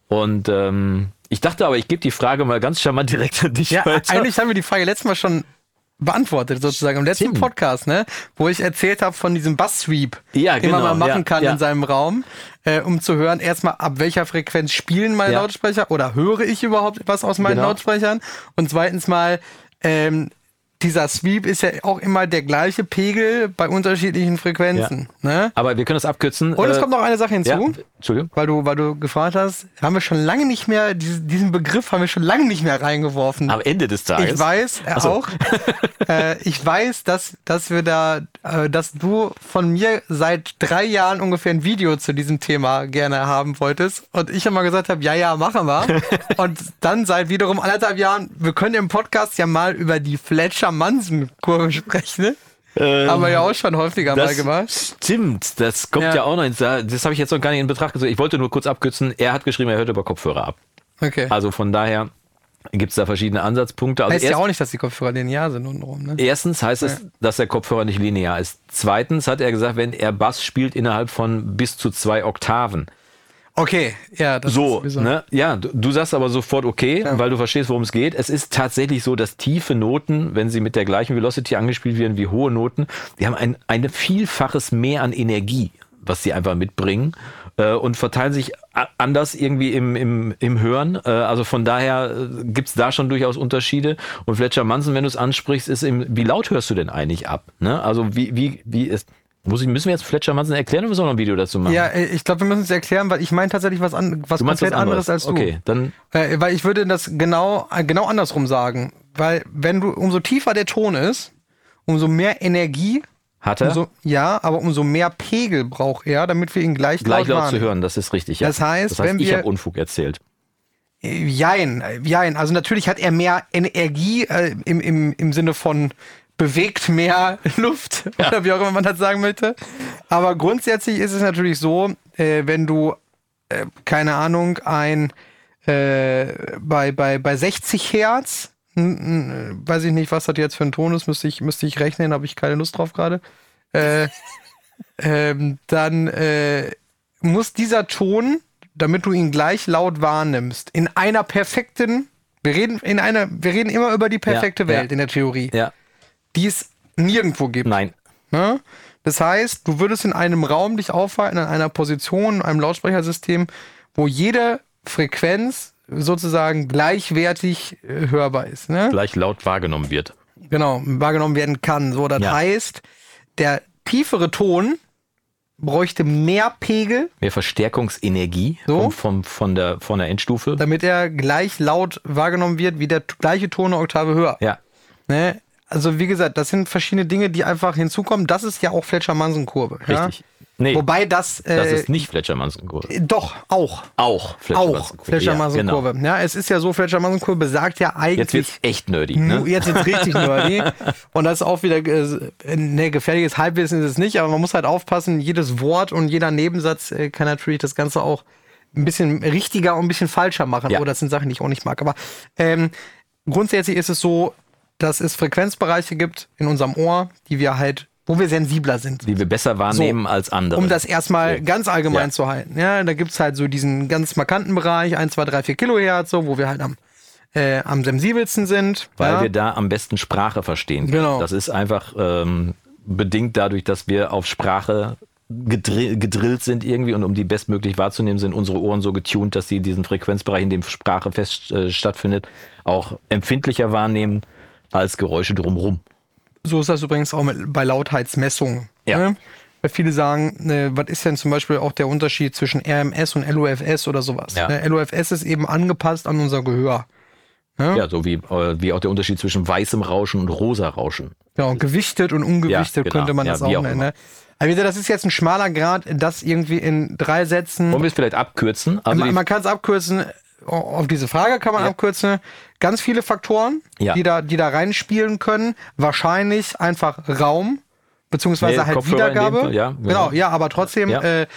Und ähm, ich dachte aber, ich gebe die Frage mal ganz charmant direkt an dich Ja, weiter. eigentlich haben wir die Frage letztes Mal schon beantwortet, sozusagen, im letzten Stimmt. Podcast, ne? Wo ich erzählt habe von diesem Bass-Sweep, Ja, den man genau, mal machen ja, kann ja. in seinem Raum, äh, um zu hören, erstmal, ab welcher Frequenz spielen meine. Lautsprecher oder höre ich überhaupt was aus meinen Genau. Lautsprechern? Und zweitens mal, ähm, dieser Sweep ist ja auch immer der gleiche Pegel bei unterschiedlichen Frequenzen. Ne? Aber wir können das abkürzen. Und es Äh, kommt noch eine Sache hinzu. ja, Entschuldigung. Weil du, weil du gefragt hast, haben wir schon lange nicht mehr, diesen, Begriff haben wir schon lange nicht mehr reingeworfen. Am Ende des Tages. Ich weiß so. auch. äh, ich weiß, dass, dass wir da, äh, dass du von mir seit drei Jahren ungefähr ein Video zu diesem Thema gerne haben wolltest. Und ich immer gesagt habe, ja, ja, machen wir. und dann seit wiederum anderthalb Jahren, wir können im Podcast ja mal über die Fletcher-Manson-Kurve sprechen. Ne? Ähm, Haben wir ja auch schon häufiger mal gemacht. stimmt, das kommt ja. Ja. auch noch ins. Das habe ich jetzt noch gar nicht in Betracht gezogen. Ich wollte nur kurz abkürzen. Er hat geschrieben, er hört über Kopfhörer ab. Okay. Also von daher gibt es da verschiedene Ansatzpunkte. Also heißt ja erst- auch nicht, dass die Kopfhörer linear sind untenrum. Ne? Erstens heißt es, dass der Kopfhörer nicht linear ist. Zweitens hat er gesagt, wenn er Bass spielt innerhalb von bis zu zwei Oktaven. Okay, ja, das So, ist ne? Ja, du, du sagst aber sofort okay, weil du verstehst, worum es geht. Es ist tatsächlich so, dass tiefe Noten, wenn sie mit der gleichen Velocity angespielt werden wie hohe Noten, die haben ein, ein Vielfaches mehr an Energie, was sie einfach mitbringen äh, und verteilen sich anders irgendwie im, im, im Hören. Äh, also von daher äh, gibt's da schon durchaus Unterschiede. Und Fletcher Manson, wenn du es ansprichst, ist eben, wie laut hörst du denn eigentlich ab? Ne? Also wie, wie, wie ist. Muss ich, müssen wir jetzt Fletcher Manson erklären oder müssen wir noch ein Video dazu machen? Ja, äh, ich glaube, wir müssen es erklären, weil ich meine tatsächlich was, an, was komplett was anderes als du. Okay, dann Äh, weil ich würde das genau, genau andersrum sagen. Weil wenn du, umso tiefer der Ton ist, umso mehr Energie, hat er. umso, ja, aber umso mehr Pegel braucht er, damit wir ihn gleich, gleich laut zu wahrnehmen. hören, das ist richtig. Ja. Das heißt, das heißt wenn ich habe Unfug erzählt. Äh, Jein, jein. Also natürlich hat er mehr Energie äh, im, im, im Sinne von bewegt mehr Luft oder wie auch immer man das sagen möchte. Aber grundsätzlich ist es natürlich so, äh, wenn du, äh, keine Ahnung, ein äh, bei, bei, bei 60 Hertz, weiß ich nicht, was das jetzt für ein Ton ist, müsste ich, müsste ich rechnen, habe ich keine Lust drauf gerade. Äh, ähm, dann äh, muss dieser Ton, damit du ihn gleich laut wahrnimmst, in einer perfekten, wir reden in einer, wir reden immer über die perfekte Ja, Welt ja. in der Theorie, Ja, die es nirgendwo gibt. nein. Ne? Das heißt, du würdest in einem Raum dich aufhalten, in einer Position, in einem Lautsprechersystem, wo jede Frequenz sozusagen gleichwertig äh, hörbar ist. Ne? Gleich laut wahrgenommen wird. Genau, wahrgenommen werden kann. So, das Ja. heißt, der tiefere Ton bräuchte mehr Pegel, Mehr Verstärkungsenergie So. vom, von, der, von der Endstufe. damit er gleich laut wahrgenommen wird, wie der gleiche Ton eine Oktave höher. Ja, Ne? Also wie gesagt, das sind verschiedene Dinge, die einfach hinzukommen. Das ist ja auch Fletcher-Manson-Kurve. Ja? richtig. Nee, Wobei das, äh, das ist nicht Fletcher-Manson-Kurve. doch auch Auch auch Fletcher-Manson-Kurve. Fletcher-Manson-Kurve. Ja, genau. Ja, es ist ja so, Fletcher-Manson-Kurve besagt ja Jetzt eigentlich wird's echt nerdy. Ne? Jetzt ist richtig nerdy. Und das ist auch wieder äh, ne, gefährliches Halbwissen ist es nicht, aber man muss halt aufpassen, jedes Wort und jeder Nebensatz äh, kann natürlich das Ganze auch ein bisschen richtiger und ein bisschen falscher machen. Ja. Oh, das sind Sachen, die ich auch nicht mag. Aber ähm, grundsätzlich ist es so, dass es Frequenzbereiche gibt in unserem Ohr, die wir halt, wo wir sensibler sind. Die wir besser wahrnehmen als andere. Um das erstmal So. ganz allgemein Ja. zu halten. Ja, da gibt's halt so diesen ganz markanten Bereich, 1, 2, 3, 4 Kilohertz, so, wo wir halt am, äh, am sensibelsten sind. weil ja. wir da am besten Sprache verstehen. können. Genau. Das ist einfach ähm, bedingt dadurch, dass wir auf Sprache gedrill, gedrillt sind irgendwie und um die bestmöglich wahrzunehmen, sind unsere Ohren so getunt, dass sie diesen Frequenzbereich, in dem Sprache fest äh, stattfindet, auch empfindlicher wahrnehmen als Geräusche drumherum. So ist das übrigens auch mit, bei Lautheitsmessungen. Ja. Ne? Weil viele sagen, äh, was ist denn zum Beispiel auch der Unterschied zwischen RMS und LOFS oder sowas? Ja. Ne? LOFS ist eben angepasst an unser Gehör. Ja, so wie, äh, wie auch der Unterschied zwischen weißem Rauschen und rosa Rauschen. Genau, gewichtet und ungewichtet Ja, genau. könnte man Ja, das auch nennen. Ne? Gesagt, das ist jetzt ein schmaler Grad, das irgendwie in drei Sätzen. Wollen wir es vielleicht abkürzen? Also man man kann es abkürzen. Auf diese Frage kann man Ja. abkürzen. Ganz viele Faktoren, Ja. die, da, die da reinspielen können. Wahrscheinlich einfach Raum, beziehungsweise Nee, halt Kopfhörer Wiedergabe. Fall, ja, genau. genau. ja, aber trotzdem, Ja. äh,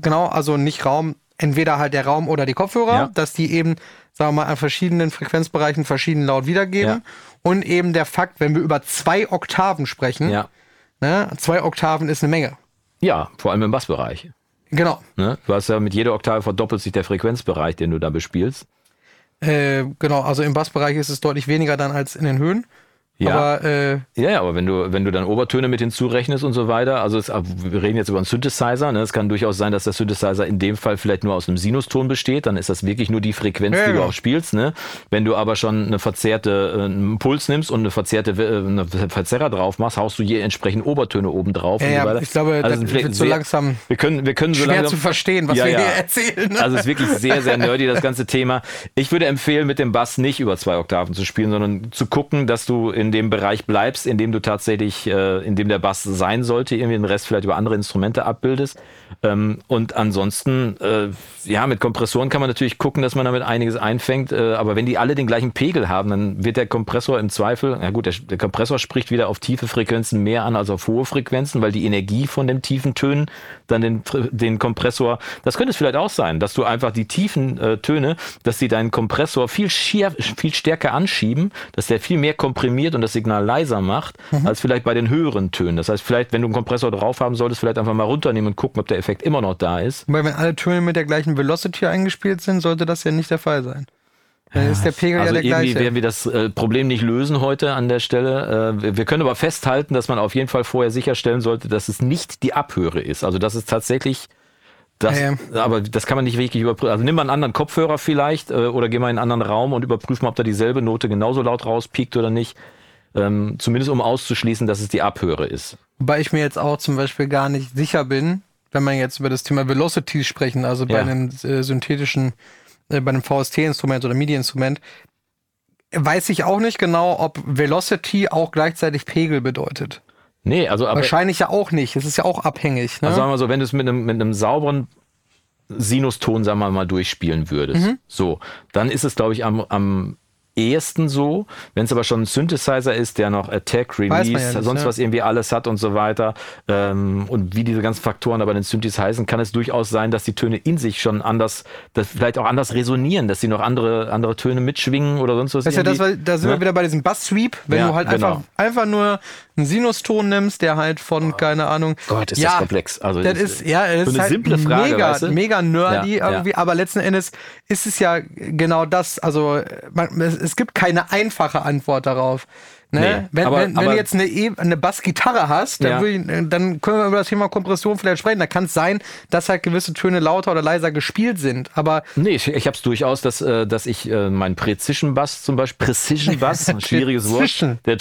genau, also nicht Raum, entweder halt der Raum oder die Kopfhörer, Ja. dass die eben, sagen wir mal, an verschiedenen Frequenzbereichen verschieden laut wiedergeben. Und eben der Fakt, wenn wir über zwei Oktaven sprechen, ja. ne, zwei Oktaven ist eine Menge. ja, vor allem im Bassbereich. Genau. Ne? Du hast ja mit jeder Oktave verdoppelt sich der Frequenzbereich, den du da bespielst. Äh, genau, also im Bassbereich ist es deutlich weniger dann als in den Höhen. Ja. Aber äh, Ja, ja, aber wenn du, wenn du dann Obertöne mit hinzurechnest und so weiter, also es, wir reden jetzt über einen Synthesizer, ne? es kann durchaus sein, dass der Synthesizer in dem Fall vielleicht nur aus einem Sinuston besteht, dann ist das wirklich nur die Frequenz, Ja, die du genau. auch spielst. Ne? Wenn du aber schon eine verzerrte, äh, einen Puls nimmst und eine verzerrte äh, eine Verzerrer drauf machst, haust du je entsprechend Obertöne oben drauf. Ja, und ja, so weiter. ich glaube, Also das wird so langsam Wir können, wir können so schwer langsam zu verstehen, was Ja, wir ja. hier erzählen. also es ist wirklich sehr, sehr nerdy, das ganze Thema. Ich würde empfehlen, mit dem Bass nicht über zwei Oktaven zu spielen, sondern zu gucken, dass du in dem Bereich bleibst, in dem du tatsächlich, äh, in dem der Bass sein sollte, irgendwie den Rest vielleicht über andere Instrumente abbildest. Ähm, und ansonsten, äh, ja, mit Kompressoren kann man natürlich gucken, dass man damit einiges einfängt, äh, aber wenn die alle den gleichen Pegel haben, dann wird der Kompressor im Zweifel, ja gut, der, der Kompressor spricht wieder auf tiefe Frequenzen mehr an als auf hohe Frequenzen, weil die Energie von den tiefen Tönen dann den, den Kompressor, das könnte es vielleicht auch sein, dass du einfach die tiefen äh, Töne, dass die deinen Kompressor viel, schier, viel stärker anschieben, dass der viel mehr komprimiert und das Signal leiser macht, als vielleicht bei den höheren Tönen. Das heißt, vielleicht, wenn du einen Kompressor drauf haben solltest, vielleicht einfach mal runternehmen und gucken, ob der Effekt immer noch da ist. Weil wenn alle Töne mit der gleichen Velocity eingespielt sind, sollte das ja nicht der Fall sein. Dann ist der Pegel Also ja der irgendwie gleiche. werden wir das äh, Problem nicht lösen heute an der Stelle. Äh, wir, wir können aber festhalten, dass man auf jeden Fall vorher sicherstellen sollte, dass es nicht die Abhöre ist. Also dass es tatsächlich das, Ja, aber das kann man nicht wirklich überprüfen. Also nimm mal einen anderen Kopfhörer vielleicht äh, oder geh mal in einen anderen Raum und überprüf mal, ob da dieselbe Note genauso laut rauspiekt oder nicht. Ähm, zumindest um auszuschließen, dass es die Abhöre ist. Wobei ich mir jetzt auch zum Beispiel gar nicht sicher bin, wenn man jetzt über das Thema Velocity sprechen, also bei Ja. einem äh, synthetischen, äh, bei einem VST-Instrument oder MIDI-Instrument, weiß ich auch nicht genau, ob Velocity auch gleichzeitig Pegel bedeutet. Nee, also aber Wahrscheinlich ja auch nicht. Es ist ja auch abhängig. Ne? Also sagen wir mal so, wenn du es mit einem, mit einem sauberen Sinuston, sagen wir mal, durchspielen würdest, Mhm. so, dann ist es, glaube ich, am, am ehesten so. Wenn es aber schon ein Synthesizer ist, der noch Attack, ja Release, nicht, sonst ja. was irgendwie alles hat und so weiter, ähm, und wie diese ganzen Faktoren aber den Synthes heißen, kann es durchaus sein, dass die Töne in sich schon anders, dass vielleicht auch anders resonieren, dass sie noch andere, andere Töne mitschwingen oder sonst was. Das ist ja das, weil da sind Ne? wir wieder bei diesem Bass-Sweep, wenn Ja, du halt genau. einfach, einfach nur einen Sinuston nimmst, der halt von, keine Ahnung. Gott, ist ja, das komplex. Also das ist, ja, das so ist eine halt simple Frage, mega, weißt du? mega nerdy Ja, ja. irgendwie, aber letzten Endes ist es ja genau das, also man, es, es gibt keine einfache Antwort darauf. Ne? Nee, wenn, aber- wenn, wenn aber- du jetzt eine, E- eine Bassgitarre hast, dann, Ja. ich, dann können wir über das Thema Kompression vielleicht sprechen. Da kann es sein, dass halt gewisse Töne lauter oder leiser gespielt sind. Aber Nee, ich, ich habe es durchaus, dass, äh, dass ich äh, meinen Precision Bass zum Beispiel, Precision Bass, ein schwieriges Wort, der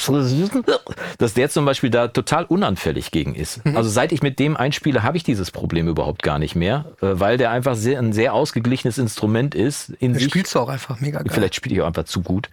dass der zum Beispiel da total unanfällig gegen ist. Mhm. Also seit ich mit dem einspiele, habe ich dieses Problem überhaupt gar nicht mehr, äh, weil der einfach sehr, ein sehr ausgeglichenes Instrument ist. In sich. spielst du auch einfach mega geil. Vielleicht spiele ich auch einfach zu gut.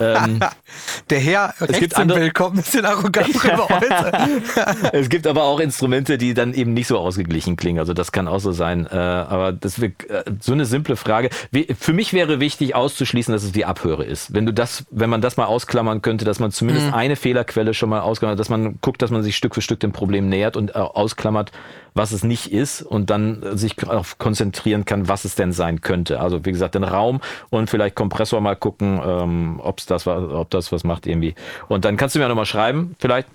Ähm, Der Herr rechts gibt andere- kommt ein bisschen arrogant rüber heute. es gibt aber auch Instrumente, die dann eben nicht so ausgeglichen klingen. Also das kann auch so sein. Äh, aber das wird äh, so eine simple Frage. Wie- Für mich wäre wichtig auszuschließen, dass es die Abhöre ist. Wenn du das, wenn man das mal ausklammern könnte, dass man zumindest eine Fehlerquelle schon mal ausklammert, dass man guckt, dass man sich Stück für Stück dem Problem nähert und äh, ausklammert, was es nicht ist und dann äh, sich darauf konzentrieren kann, was es denn sein könnte. Also wie gesagt, den Raum und vielleicht Kompressor mal gucken, ähm, ob's das, wa- ob das was macht irgendwie. Und dann kannst du mir noch mal schreiben, vielleicht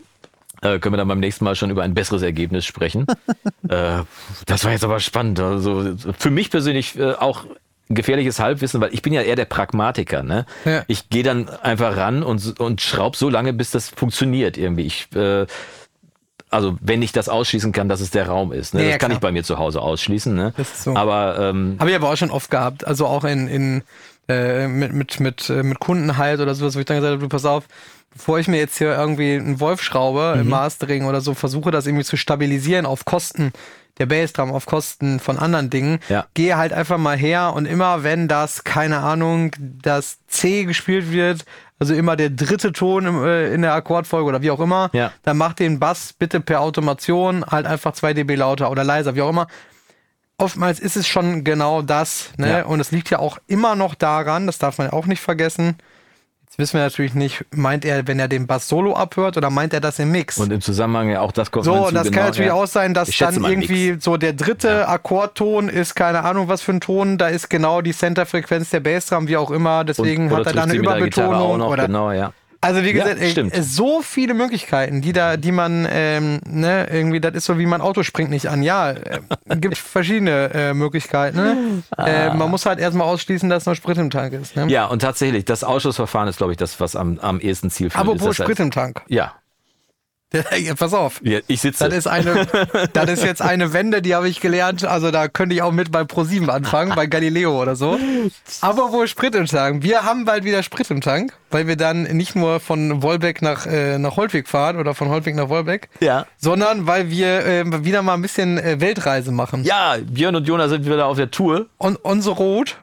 äh, können wir dann beim nächsten Mal schon über ein besseres Ergebnis sprechen. äh, das war jetzt aber spannend. Also für mich persönlich äh, auch gefährliches Halbwissen, weil ich bin ja eher der Pragmatiker. Ne? Ja. Ich gehe dann einfach ran und, und schraub so lange, bis das funktioniert irgendwie. Ich, äh, also wenn ich das ausschließen kann, dass es der Raum ist. Ne? Ja, das kann klar. ich bei mir zu Hause ausschließen. Ne? Das ist so. Aber ähm, Habe ich aber auch schon oft gehabt. Also auch in, in äh, mit, mit, mit, äh, mit Kunden halt oder sowas, wo ich dann gesagt habe, du pass auf, bevor ich mir jetzt hier irgendwie einen Wolf schraube Mhm. im Mastering oder so, versuche das irgendwie zu stabilisieren auf Kosten der Bassdrum, auf Kosten von anderen Dingen, Ja. gehe halt einfach mal her und immer wenn das, keine Ahnung, das C gespielt wird, also immer der dritte Ton im, äh, in der Akkordfolge oder wie auch immer, Ja. dann mach den Bass bitte per Automation halt einfach 2 dB lauter oder leiser, wie auch immer oftmals ist es schon genau das. Ne? Ja. Und es liegt ja auch immer noch daran, das darf man ja auch nicht vergessen. Jetzt wissen wir natürlich nicht, meint er, wenn er den Bass solo abhört oder meint er das im Mix? und im Zusammenhang ja auch das kommt so, und das genau, kann natürlich ja. auch sein, dass dann irgendwie Mix. so der dritte Akkordton ist, keine Ahnung, was für ein Ton, da ist genau die Centerfrequenz der Bassdrum, wie auch immer, Und- deswegen oder hat er dann trifft eine Überbetonung noch, oder genau, ja. Also wie gesagt, Ja, äh, so viele Möglichkeiten, die da, die man, ähm, ne, irgendwie, das ist so wie mein Auto springt nicht an. Ja, äh, gibt verschiedene äh, Möglichkeiten. Ne? Äh, man muss halt erstmal ausschließen, dass noch Sprit im Tank ist. Ne? Ja, und tatsächlich, das Ausschussverfahren ist, glaube ich, das, was am, am ehesten Apropos ist. Das Sprit heißt- im Tank. Ja. Ja, pass auf. ja, ich sitze. Das ist eine, das ist jetzt eine Wende, die habe ich gelernt. Also da könnte ich auch mit bei ProSieben anfangen, bei Galileo oder so. Aber wo Sprit im Tank? Wir haben bald wieder Sprit im Tank, weil wir dann nicht nur von Wolbeck nach, äh, nach Holtwig fahren oder von Holtwig nach Wolbeck, Ja. sondern weil wir äh, wieder mal ein bisschen äh, Weltreise machen. Ja, Björn und Jonas sind wieder auf der Tour. Und unsere Rot,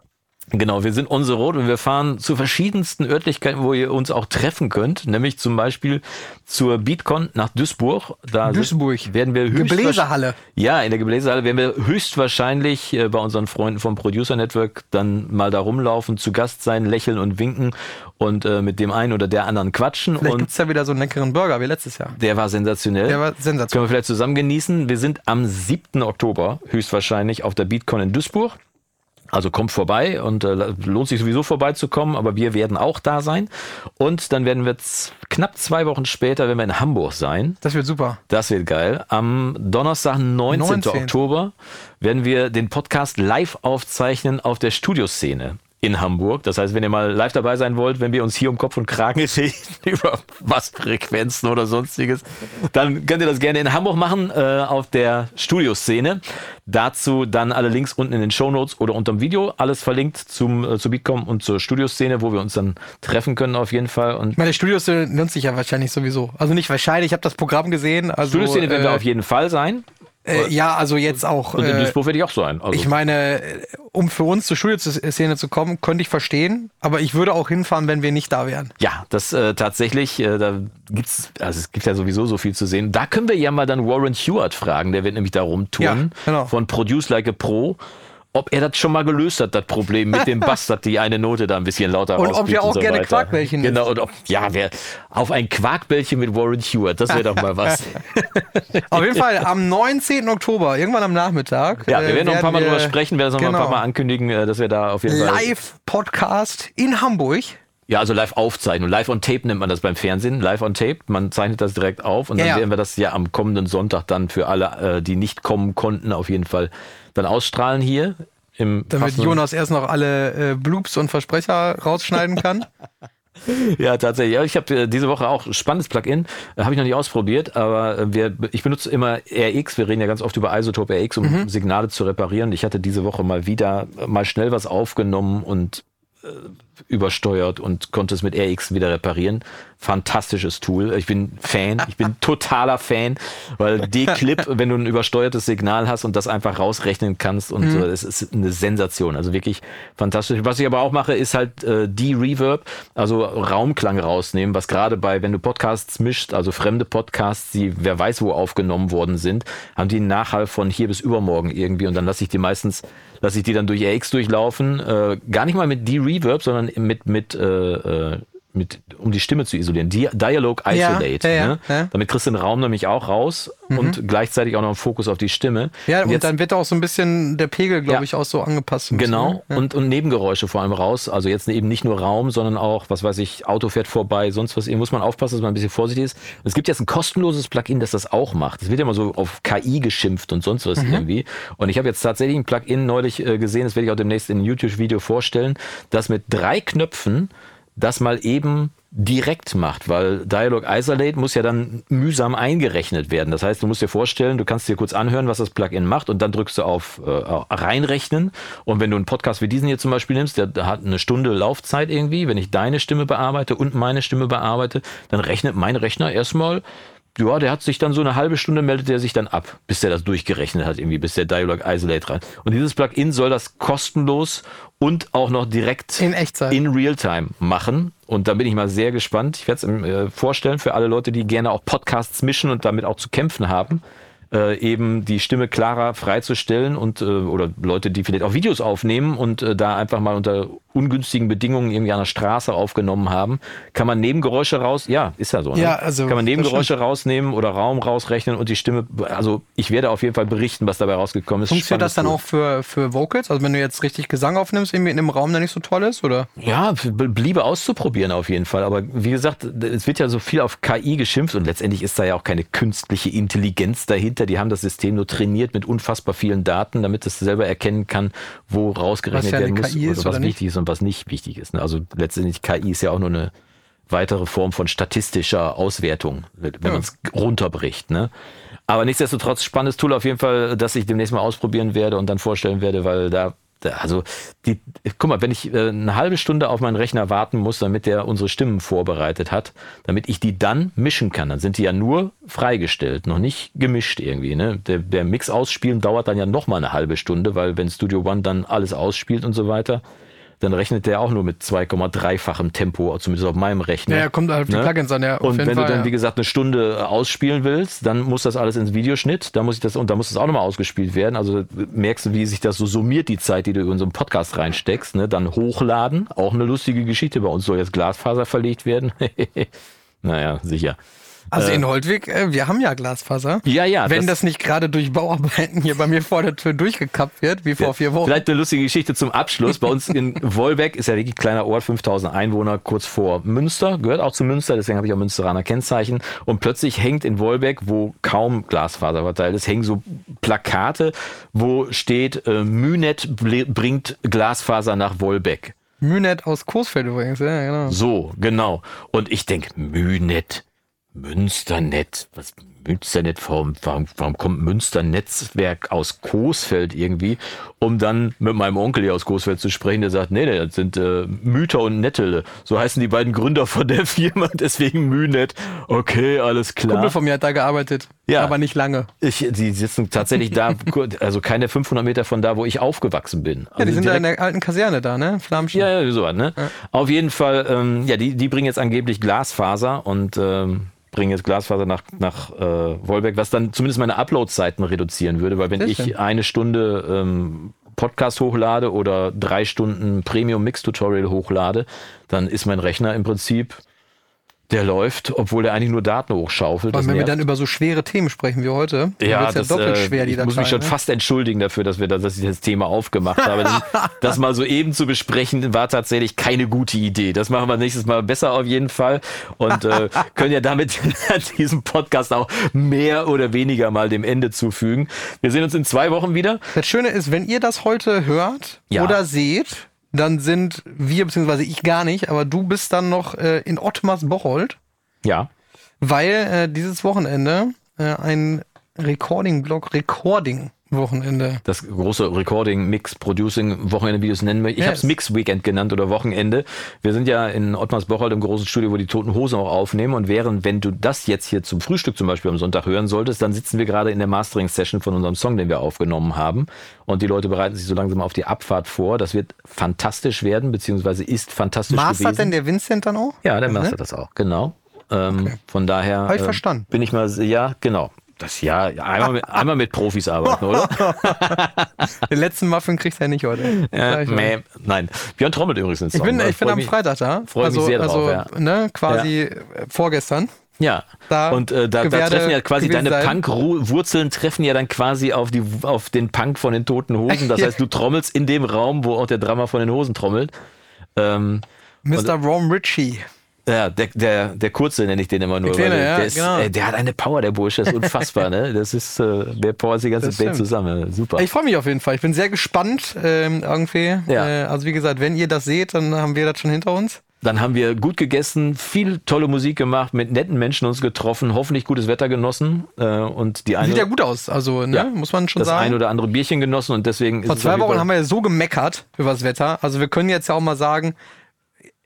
Genau, wir sind unsere Rot und wir fahren zu verschiedensten Örtlichkeiten, wo ihr uns auch treffen könnt, nämlich zum Beispiel zur Beatcon nach Duisburg. Da Duisburg. werden wir höchstwahrscheinlich- Gebläsehalle. Ja, in der Gebläsehalle werden wir höchstwahrscheinlich äh, bei unseren Freunden vom Producer Network dann mal da rumlaufen, zu Gast sein, lächeln und winken und äh, mit dem einen oder der anderen quatschen. vielleicht und gibt's ja wieder so einen leckeren Burger wie letztes Jahr. der war sensationell. Der war Können sensationell. wir vielleicht zusammen genießen. Wir sind am 7. Oktober höchstwahrscheinlich auf der Beatcon in Duisburg. Also kommt vorbei und äh, lohnt sich sowieso vorbeizukommen, aber wir werden auch da sein. Und dann werden wir knapp zwei Wochen später, wenn wir in Hamburg sein. Das wird super. Das wird geil. Am Donnerstag, 19. 19.. Oktober, werden wir den Podcast live aufzeichnen auf der Studioszene in Hamburg. Das heißt, wenn ihr mal live dabei sein wollt, wenn wir uns hier um Kopf und Kragen reden über Bassfrequenzen oder sonstiges, dann könnt ihr das gerne in Hamburg machen, äh, auf der Studioszene. Dazu dann alle Links unten in den Shownotes oder unterm Video. Alles verlinkt zum, äh, zu Beatcom und zur Studioszene, wo wir uns dann treffen können auf jeden Fall. Und Meine Studios äh, nutze ich ja wahrscheinlich sowieso. Also nicht wahrscheinlich, ich habe das Programm gesehen. Also, Studioszene werden wir äh, auf jeden Fall sein. Äh, Ja, also jetzt auch. Und in Äh, Duisburg werde ich auch sein. Also. ich meine, äh, um für uns zur Studioszene zu kommen, könnte ich verstehen, aber ich würde auch hinfahren, wenn wir nicht da wären. Ja, das äh, tatsächlich, äh, da gibt's, also es gibt ja sowieso so viel zu sehen. Da können wir ja mal dann Warren Stewart fragen, der wird nämlich da rumtouren Ja, genau. von Produce Like a Pro, ob er das schon mal gelöst hat, das Problem mit dem Bass, dass die eine Note da ein bisschen lauter Und ob wir auch so gerne weiter. Quarkbällchen Genau, und ob, ja, wer, auf ein Quarkbällchen mit Warren Stewart, das wäre doch mal was. Auf jeden Fall am 19. Oktober, irgendwann am Nachmittag. Ja, wir äh, werden noch ein paar Mal drüber sprechen, werden das noch ein genau. paar Mal ankündigen, äh, dass wir da auf jeden Fall. Live-Podcast in Hamburg. Ja, also live aufzeichnen. Und live on tape nennt man das beim Fernsehen. Live on tape. Man zeichnet das direkt auf und Ja, dann werden wir das ja am kommenden Sonntag dann für alle, äh, die nicht kommen konnten, auf jeden Fall dann ausstrahlen hier. Im Damit Jonas erst noch alle äh, Bloops und Versprecher rausschneiden kann. Ja, tatsächlich. Ja, ich habe äh, diese Woche auch ein spannendes Plugin. Äh, habe ich noch nicht ausprobiert, aber äh, wir, ich benutze immer RX. Wir reden ja ganz oft über Isotope RX, um Mhm. Signale zu reparieren. Ich hatte diese Woche mal wieder äh, mal schnell was aufgenommen und äh, übersteuert und konnte es mit RX wieder reparieren. Fantastisches Tool. Ich bin Fan. Ich bin totaler Fan, weil D-Clip, wenn du ein übersteuertes Signal hast und das einfach rausrechnen kannst und Mhm. so, es ist eine Sensation. Also wirklich fantastisch. Was ich aber auch mache, ist halt äh, D-Reverb, also Raumklang rausnehmen, was gerade bei, wenn du Podcasts mischt, also fremde Podcasts, die wer weiß wo aufgenommen worden sind, haben die einen Nachhall von hier bis übermorgen irgendwie und dann lasse ich die meistens, lasse ich die dann durch RX durchlaufen, äh, gar nicht mal mit D-Reverb, sondern mit, mit, äh, äh, mit, um die Stimme zu isolieren. Di Dialog Isolate. ja, ja, ne? ja. Damit kriegst du den Raum nämlich auch raus und gleichzeitig auch noch einen Fokus auf die Stimme. Ja, und jetzt- dann wird auch so ein bisschen der Pegel, glaube ich, auch so angepasst. ein bisschen, Genau, ne? und, und Nebengeräusche vor allem raus. Also jetzt eben nicht nur Raum, sondern auch, was weiß ich, Auto fährt vorbei, sonst was. Hier muss man aufpassen, dass man ein bisschen vorsichtig ist. Es gibt jetzt ein kostenloses Plugin, das das auch macht. Es wird ja immer so auf KI geschimpft und sonst was irgendwie. Und ich habe jetzt tatsächlich ein Plugin neulich äh, gesehen, das werde ich auch demnächst in einem YouTube-Video vorstellen, das mit drei Knöpfen das mal eben direkt macht, weil Dialog Isolate muss ja dann mühsam eingerechnet werden. Das heißt, du musst dir vorstellen, du kannst dir kurz anhören, was das Plugin macht und dann drückst du auf äh, reinrechnen und wenn du einen Podcast wie diesen hier zum Beispiel nimmst, der, der hat eine Stunde Laufzeit irgendwie, wenn ich deine Stimme bearbeite und meine Stimme bearbeite, dann rechnet mein Rechner erstmal ja, der hat sich dann so eine halbe Stunde meldet er sich dann ab, bis der das durchgerechnet hat, irgendwie, bis der Dialog Isolate rein. Und dieses Plugin soll das kostenlos und auch noch direkt In Echtzeit. in Realtime machen. Und da bin ich mal sehr gespannt. Ich werde es äh, vorstellen für alle Leute, die gerne auch Podcasts mischen und damit auch zu kämpfen haben. Äh, eben die Stimme klarer freizustellen und äh, oder Leute, die vielleicht auch Videos aufnehmen und äh, da einfach mal unter ungünstigen Bedingungen irgendwie an der Straße aufgenommen haben, kann man Nebengeräusche raus, ja, ist ja so. Ne? Ja, also, kann man Nebengeräusche rausnehmen oder Raum rausrechnen und die Stimme, also ich werde auf jeden Fall berichten, was dabei rausgekommen ist. Funktioniert das dann Spannendes auch für, für Vocals? Also wenn du jetzt richtig Gesang aufnimmst, irgendwie in einem Raum, der nicht so toll ist, oder? Ja, bliebe auszuprobieren auf jeden Fall. Aber wie gesagt, es wird ja so viel auf KI geschimpft und letztendlich ist da ja auch keine künstliche Intelligenz dahinter. Die haben das System nur trainiert mit unfassbar vielen Daten, damit es selber erkennen kann, wo rausgerechnet ja werden muss KI oder was oder wichtig ist und was nicht wichtig ist. ne? Also letztendlich KI ist ja auch nur eine weitere Form von statistischer Auswertung, wenn Ja. man es runterbricht. Ne? Aber nichtsdestotrotz spannendes Tool auf jeden Fall, das ich demnächst mal ausprobieren werde und dann vorstellen werde, weil da, also die, guck mal, wenn ich äh, eine halbe Stunde auf meinen Rechner warten muss, damit der unsere Stimmen vorbereitet hat, damit ich die dann mischen kann, dann sind die ja nur freigestellt, noch nicht gemischt irgendwie. Ne? Der, der Mix ausspielen dauert dann ja noch mal eine halbe Stunde, weil wenn Studio One dann alles ausspielt und so weiter, dann rechnet der auch nur mit 2,3-fachem Tempo, zumindest auf meinem Rechner. Ja, kommt halt auf die Plugins an, ja, Und wenn Fall, du dann, ja. wie gesagt, eine Stunde ausspielen willst, dann muss das alles ins Videoschnitt, dann muss ich das, und dann muss das auch nochmal ausgespielt werden. Also merkst du, wie sich das so summiert, die Zeit, die du in so einen Podcast reinsteckst, ne? Dann hochladen, auch eine lustige Geschichte. Bei uns soll jetzt Glasfaser verlegt werden. naja, sicher. Also in Holtwig, äh, wir haben ja Glasfaser. Ja, ja. Wenn das, nicht gerade durch Bauarbeiten hier bei mir vor der Tür durchgekappt wird, wie vor vier Wochen. Vielleicht eine lustige Geschichte zum Abschluss. Bei uns in Wolbeck ist ja wirklich ein kleiner Ort, 5000 Einwohner, kurz vor Münster, gehört auch zu Münster, deswegen habe ich auch Münsteraner Kennzeichen. Und plötzlich hängt in Wolbeck, wo kaum Glasfaser verteilt ist, hängen so Plakate, wo steht, äh, Münet bringt Glasfaser nach Wolbeck. Münet aus Coesfeld übrigens, ja, genau. So, genau. Und ich denke, Münet, Münsternet, was Münsternet, warum, warum, warum kommt Münsternetzwerk aus Coesfeld irgendwie, um dann mit meinem Onkel hier aus Coesfeld zu sprechen, der sagt, nee, nee, das sind äh, Müter und Nettele. So heißen die beiden Gründer von der Firma, deswegen Münet. Okay, alles klar. Kumpel von mir hat da gearbeitet, Ja. aber nicht lange. Ich, die sitzen tatsächlich da, also keine 500 Meter von da, wo ich aufgewachsen bin. Ja, die Also sind da in der alten Kaserne da, ne? Flammschen. ja, ja, so ne? Auf jeden Fall, ähm, ja, die, die bringen jetzt angeblich Glasfaser und ähm, bringen jetzt Glasfaser nach, nach äh, Wolbeck, was dann zumindest meine Upload-Zeiten reduzieren würde, weil wenn Sehr ich schön. eine Stunde ähm, Podcast hochlade oder drei Stunden Premium Mix Tutorial hochlade, dann ist mein Rechner im Prinzip, der läuft, obwohl der eigentlich nur Daten hochschaufelt. Das wenn wir nervt. dann über so schwere Themen sprechen wie heute, dann Ja, wird's das, doppelt äh, schwer, die ich muss mich schon ne? fast entschuldigen dafür, dass wir das, dass ich das Thema aufgemacht habe. Denn das mal so eben zu besprechen, war tatsächlich keine gute Idee. Das machen wir nächstes Mal besser auf jeden Fall und äh, können ja damit diesem Podcast auch mehr oder weniger mal dem Ende zufügen. Wir sehen uns in zwei Wochen wieder. Das Schöne ist, wenn ihr das heute hört Ja. oder seht, dann sind wir, beziehungsweise ich gar nicht, aber du bist dann noch äh, in Ottmars-Bocholt, Ja. weil äh, dieses Wochenende äh, ein Recording-Blog, Recording-Wochenende. das große Recording, Mix, Producing, Wochenende, wie du es nennen möchtest. Ich Yes. habe es Mix Weekend genannt oder Wochenende. Wir sind ja in Ottmars-Bocholt im großen Studio, wo die Toten Hosen auch aufnehmen. Und während, wenn du das jetzt hier zum Frühstück zum Beispiel am Sonntag hören solltest, dann sitzen wir gerade in der Mastering-Session von unserem Song, den wir aufgenommen haben. Und die Leute bereiten sich so langsam auf die Abfahrt vor. Das wird fantastisch werden, beziehungsweise ist fantastisch Mastert gewesen. denn der Vincent dann auch? Ja, der Ne? mastert das auch, genau. Ähm, Von daher Hab ich äh, verstanden. bin ich mal, ja, genau. Das ja, ja, einmal mit, einmal mit Profis arbeiten, oder? Den letzten Muffin nicht heute. Ja, Sag ich mal. mäh, nein. Björn trommelt übrigens ins Ich bin, ich bin am mich- Freitag da. freu mich also, sehr drauf, also ja. ne, quasi äh, vorgestern. Ja, Da und äh, da, da treffen ja quasi deine. Punk-Wurzeln treffen ja dann quasi auf, die, auf den Punk von den Toten Hosen. Das Ja. heißt, du trommelst in dem Raum, wo auch der Drummer von den Hosen trommelt. Ähm, Mr. Rom Ritchie. Ja, der, der, der Kurze nenne ich den immer nur. Der Kleine, ja, der, ist, genau. äh, der hat eine Power, der Bursche, das ist unfassbar, ne? Das ist, äh, der powert die ganze Das Band zusammen. Super. Ich freue mich auf jeden Fall. Ich bin sehr gespannt ähm, irgendwie. Ja. Äh, also wie gesagt, wenn ihr das seht, dann haben wir das schon hinter uns. Dann haben wir gut gegessen, viel tolle Musik gemacht, mit netten Menschen uns getroffen, hoffentlich gutes Wetter genossen äh, und die eine, Sieht ja gut aus. Also ne, Ja, muss man schon das ein sagen. oder andere Bierchen genossen und deswegen Vor zwei Wochen haben wir ja so gemeckert über das Wetter. Also wir können jetzt ja auch mal sagen,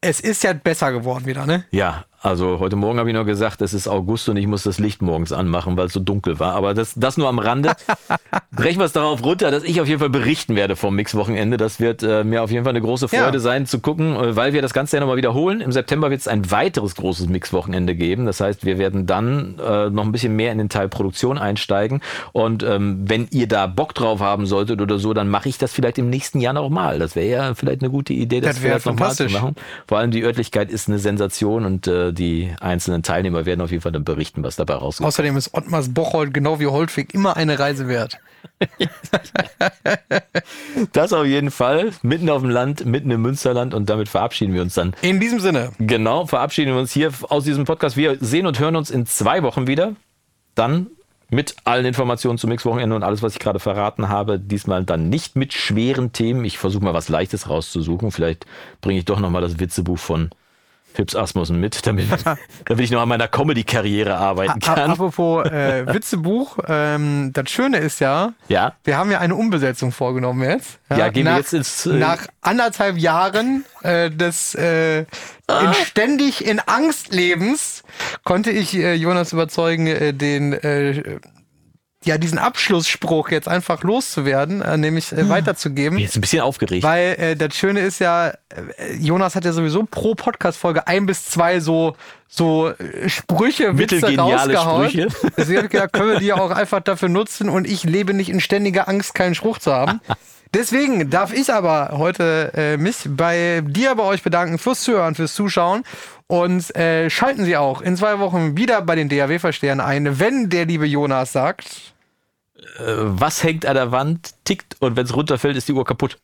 es ist ja besser geworden wieder, ne? Ja, Also heute Morgen habe ich noch gesagt, es ist August und ich muss das Licht morgens anmachen, weil es so dunkel war. Aber das, das nur am Rande. Brechen wir es darauf runter, dass ich auf jeden Fall berichten werde vom Mix-Wochenende. Das wird äh, mir auf jeden Fall eine große Freude ja. sein zu gucken, äh, weil wir das Ganze ja nochmal wiederholen. Im September wird es ein weiteres großes Mix-Wochenende geben. Das heißt, wir werden dann äh, noch ein bisschen mehr in den Teil Produktion einsteigen. Und ähm, wenn ihr da Bock drauf haben solltet oder so, dann mache ich das vielleicht im nächsten Jahr nochmal. Das wäre ja vielleicht eine gute Idee, das, das vielleicht nochmal zu machen. Vor allem die Örtlichkeit ist eine Sensation und äh, die einzelnen Teilnehmer werden auf jeden Fall dann berichten, was dabei rauskommt. Außerdem ist Ottmars Bocholt genau wie Holtwig immer eine Reise wert. das auf jeden Fall. Mitten auf dem Land, mitten im Münsterland und damit verabschieden wir uns dann. In diesem Sinne. Genau, verabschieden wir uns hier aus diesem Podcast. Wir sehen und hören uns in zwei Wochen wieder. Dann mit allen Informationen zum Mix-Wochenende und alles, was ich gerade verraten habe. Diesmal dann nicht mit schweren Themen. Ich versuche mal was Leichtes rauszusuchen. Vielleicht bringe ich doch nochmal das Witzebuch von Fips Asmussen mit, damit, damit ich noch an meiner Comedy-Karriere arbeiten kann. Apropos äh, Witzebuch, ähm, das Schöne ist ja, ja, wir haben ja eine Umbesetzung vorgenommen jetzt. Ja, ja gehen nach, wir jetzt ins... Äh, nach anderthalb Jahren äh, des äh, ah. in ständig in Angst Lebens konnte ich äh, Jonas überzeugen, äh, den äh, ja, diesen Abschlussspruch jetzt einfach loszuwerden, äh, nämlich äh, weiterzugeben. Bin jetzt ein bisschen aufgeregt. Weil äh, das Schöne ist ja, äh, Jonas hat ja sowieso pro Podcast-Folge ein bis zwei so, so äh, Sprüche, Witze rausgehauen. Sprüche. Deswegen habe ich gedacht, können wir die auch einfach dafür nutzen und ich lebe nicht in ständiger Angst, keinen Spruch zu haben. Deswegen darf ich aber heute äh, mich bei dir, bei euch bedanken fürs Zuhören, fürs Zuschauen. Und äh, schalten Sie auch in zwei Wochen wieder bei den DAW-Verstehern ein, wenn der liebe Jonas sagt. Äh, was hängt an der Wand, tickt und wenn es runterfällt, ist die Uhr kaputt.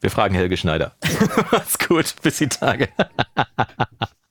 Wir fragen Helge Schneider. Macht's gut, bis die Tage.